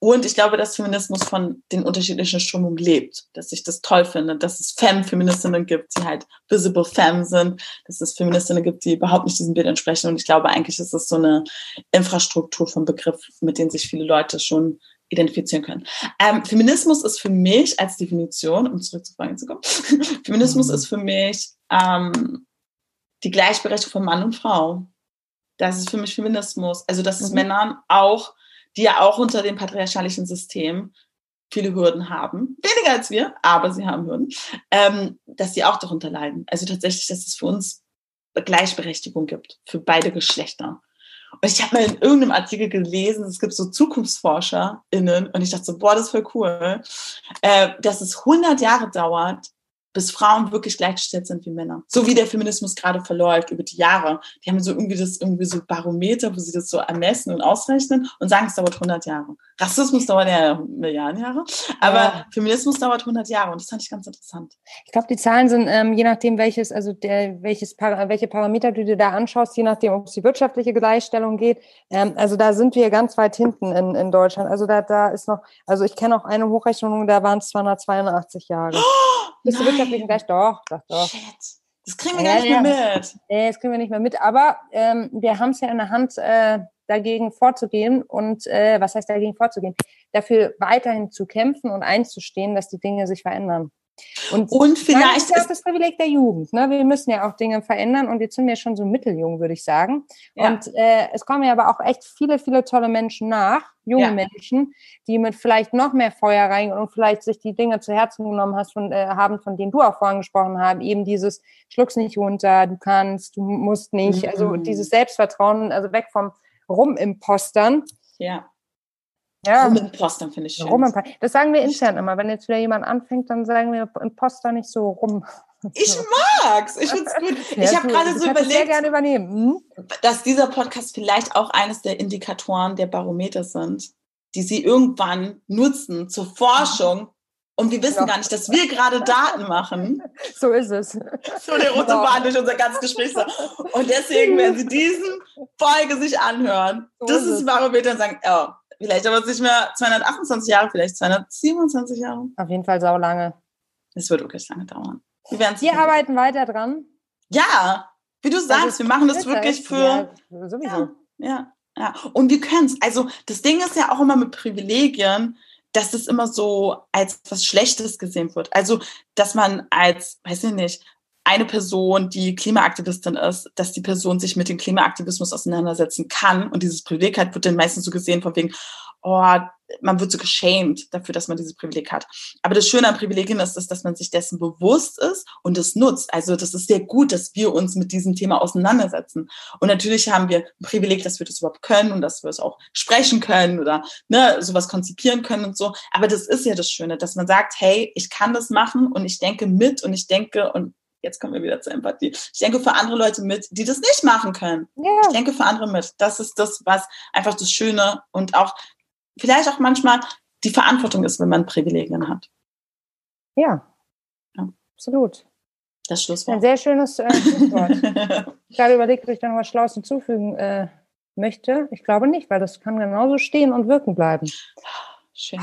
Speaker 2: Und ich glaube, dass Feminismus von den unterschiedlichen Strömungen lebt, dass ich das toll finde, dass es Femme-Feministinnen gibt, die halt visible Femme sind, dass es Feministinnen gibt, die überhaupt nicht diesem Bild entsprechen. Und ich glaube, eigentlich ist es so eine Infrastruktur vom Begriff, mit denen sich viele Leute schon identifizieren können. Ähm, Feminismus ist für mich als Definition, um zurück zur Frage zu kommen, Feminismus mhm. ist für mich ähm, die Gleichberechtigung von Mann und Frau das ist für mich Feminismus. Also, dass es mhm. Männern auch, die ja auch unter dem patriarchalischen System viele Hürden haben, weniger als wir, aber sie haben Hürden, ähm, dass sie auch darunter leiden. Also tatsächlich, dass es für uns Gleichberechtigung gibt, für beide Geschlechter. Und ich habe mal in irgendeinem Artikel gelesen, es gibt so ZukunftsforscherInnen und ich dachte so, boah, das ist voll cool, äh, dass es 100 Jahre dauert, bis Frauen wirklich gleichgestellt sind wie Männer. So wie der Feminismus gerade verläuft über die Jahre. Die haben so irgendwie das irgendwie so Barometer, wo sie das so ermessen und ausrechnen und sagen, es dauert 100 Jahre. Rassismus dauert ja Milliarden Jahre, aber ja. Feminismus dauert 100 Jahre und das fand ich ganz interessant.
Speaker 1: Ich glaube, die Zahlen sind ähm, je nachdem, welches, also der, welches, welche Parameter du dir da anschaust, je nachdem, ob es die wirtschaftliche Gleichstellung geht. Ähm, also da sind wir ganz weit hinten in, in Deutschland. Also da, da ist noch, also ich kenne auch eine Hochrechnung, da waren es 282 Jahre. Oh, Wirtschaftlich gleich? Doch, doch, doch. Shit.
Speaker 2: Das kriegen wir ja, gar nicht ja. mehr mit.
Speaker 1: Nee, das kriegen wir nicht mehr mit. Aber ähm, wir haben es ja in der Hand, äh, dagegen vorzugehen und äh, was heißt dagegen vorzugehen? Dafür weiterhin zu kämpfen und einzustehen, dass die Dinge sich verändern. Und, und vielleicht das ist auch das Privileg der Jugend. Ne? Wir müssen ja auch Dinge verändern und jetzt sind wir schon so mitteljung, würde ich sagen. Ja. Und äh, es kommen ja aber auch echt viele, viele tolle Menschen nach, junge ja. Menschen, die mit vielleicht noch mehr Feuer rein und vielleicht sich die Dinge zu Herzen genommen hast von, äh, haben, von denen du auch vorhin gesprochen hast. Eben dieses schluck's nicht runter, du kannst, du musst nicht. Also mhm. Also dieses Selbstvertrauen, also weg vom Rumimpostern.
Speaker 2: Ja. Ja. Rumimpostern finde ich schön. Rumimpostern.
Speaker 1: Das sagen wir intern immer. Wenn jetzt wieder jemand anfängt, dann sagen wir Imposter nicht so rum.
Speaker 2: Ich mag's. Ich find's gut. Ja, ich habe gerade so überlegt, sehr
Speaker 1: gerne übernehmen. Hm?
Speaker 2: dass dieser Podcast vielleicht auch eines der Indikatoren der Barometer sind, die sie irgendwann nutzen zur Forschung, und wir wissen ja. gar nicht, dass wir gerade Daten machen.
Speaker 1: So ist es.
Speaker 2: So der rote Bahn durch unser ganzes Gespräch. Und deswegen, wenn Sie diesen Folge sich anhören, so das ist, ist Barometer und sagen, oh, vielleicht aber nicht mehr 228 Jahre, vielleicht 227 Jahre.
Speaker 1: Auf jeden Fall sau lange.
Speaker 2: Es wird wirklich lange dauern.
Speaker 1: Wir, wir arbeiten weiter dran.
Speaker 2: Ja, wie du sagst, wir machen das wirklich für. Ja, sowieso. Ja, ja, ja. Und wir können es. Also, das Ding ist ja auch immer mit Privilegien dass das immer so als was Schlechtes gesehen wird. Also, dass man als, weiß ich nicht, eine Person, die Klimaaktivistin ist, dass die Person sich mit dem Klimaaktivismus auseinandersetzen kann. Und dieses Privileg hat, wird dann meistens so gesehen von wegen, oh, man wird so geschämt dafür, dass man dieses Privileg hat. Aber das Schöne an Privilegien ist, ist, dass man sich dessen bewusst ist und es nutzt. Also das ist sehr gut, dass wir uns mit diesem Thema auseinandersetzen. Und natürlich haben wir ein Privileg, dass wir das überhaupt können und dass wir es auch sprechen können oder ne, sowas konzipieren können und so. Aber das ist ja das Schöne, dass man sagt, hey, ich kann das machen und ich denke mit und ich denke und jetzt kommen wir wieder zur Empathie. Ich denke für andere Leute mit, die das nicht machen können. Ja. Ich denke für andere mit. Das ist das, was einfach das Schöne und auch vielleicht auch manchmal die Verantwortung ist, wenn man Privilegien hat.
Speaker 1: Ja, ja. absolut.
Speaker 2: Das Schlusswort.
Speaker 1: Ein sehr schönes äh, Schlusswort. ich habe überlegt, ob ich da noch was Schlaues hinzufügen äh, möchte. Ich glaube nicht, weil das kann genauso stehen und wirken bleiben.
Speaker 2: Schön.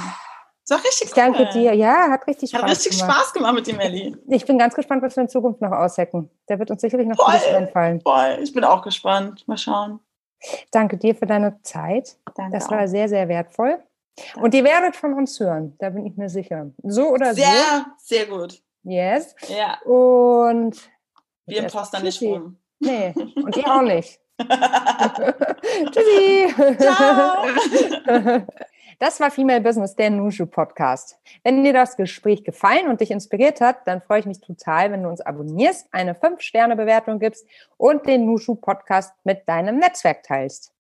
Speaker 2: So richtig
Speaker 1: cool. Danke dir. Ja, hat richtig Spaß
Speaker 2: gemacht. Hat richtig gemacht. Spaß gemacht mit dem Ellie.
Speaker 1: Ich bin ganz gespannt, was wir in Zukunft noch aushacken. Da wird uns sicherlich noch voll, vieles einfallen.
Speaker 2: Voll. Ich bin auch gespannt. Mal schauen.
Speaker 1: Danke dir für deine Zeit. Danke das war auch. sehr, sehr wertvoll. Danke. Und ihr werdet von uns hören, da bin ich mir sicher. So oder
Speaker 2: sehr,
Speaker 1: so.
Speaker 2: Sehr, sehr gut.
Speaker 1: Yes.
Speaker 2: Ja.
Speaker 1: Und
Speaker 2: wir im Poster nicht rum.
Speaker 1: Nee, und ihr auch nicht. Tschüssi. Ciao. Das war Female Business, der Nushu Podcast. Wenn dir das Gespräch gefallen und dich inspiriert hat, dann freue ich mich total, wenn du uns abonnierst, eine 5-Sterne-Bewertung gibst und den Nushu Podcast mit deinem Netzwerk teilst.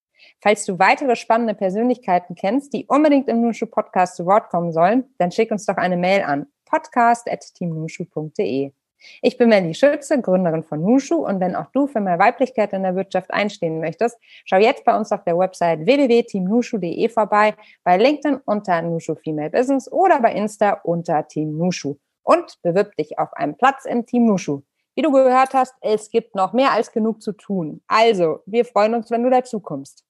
Speaker 1: Falls du weitere spannende Persönlichkeiten kennst, die unbedingt im Nushu Podcast zu Wort kommen sollen, dann schick uns doch eine Mail an podcast.teamnushu.de. Ich bin Melly Schütze, Gründerin von Nushu und wenn auch du für mehr Weiblichkeit in der Wirtschaft einstehen möchtest, schau jetzt bei uns auf der Website www.teamnushu.de vorbei, bei LinkedIn unter Nushu Female Business oder bei Insta unter Team Nushu und bewirb dich auf einen Platz im Team Nushu. Wie du gehört hast, es gibt noch mehr als genug zu tun. Also, wir freuen uns, wenn du dazu kommst.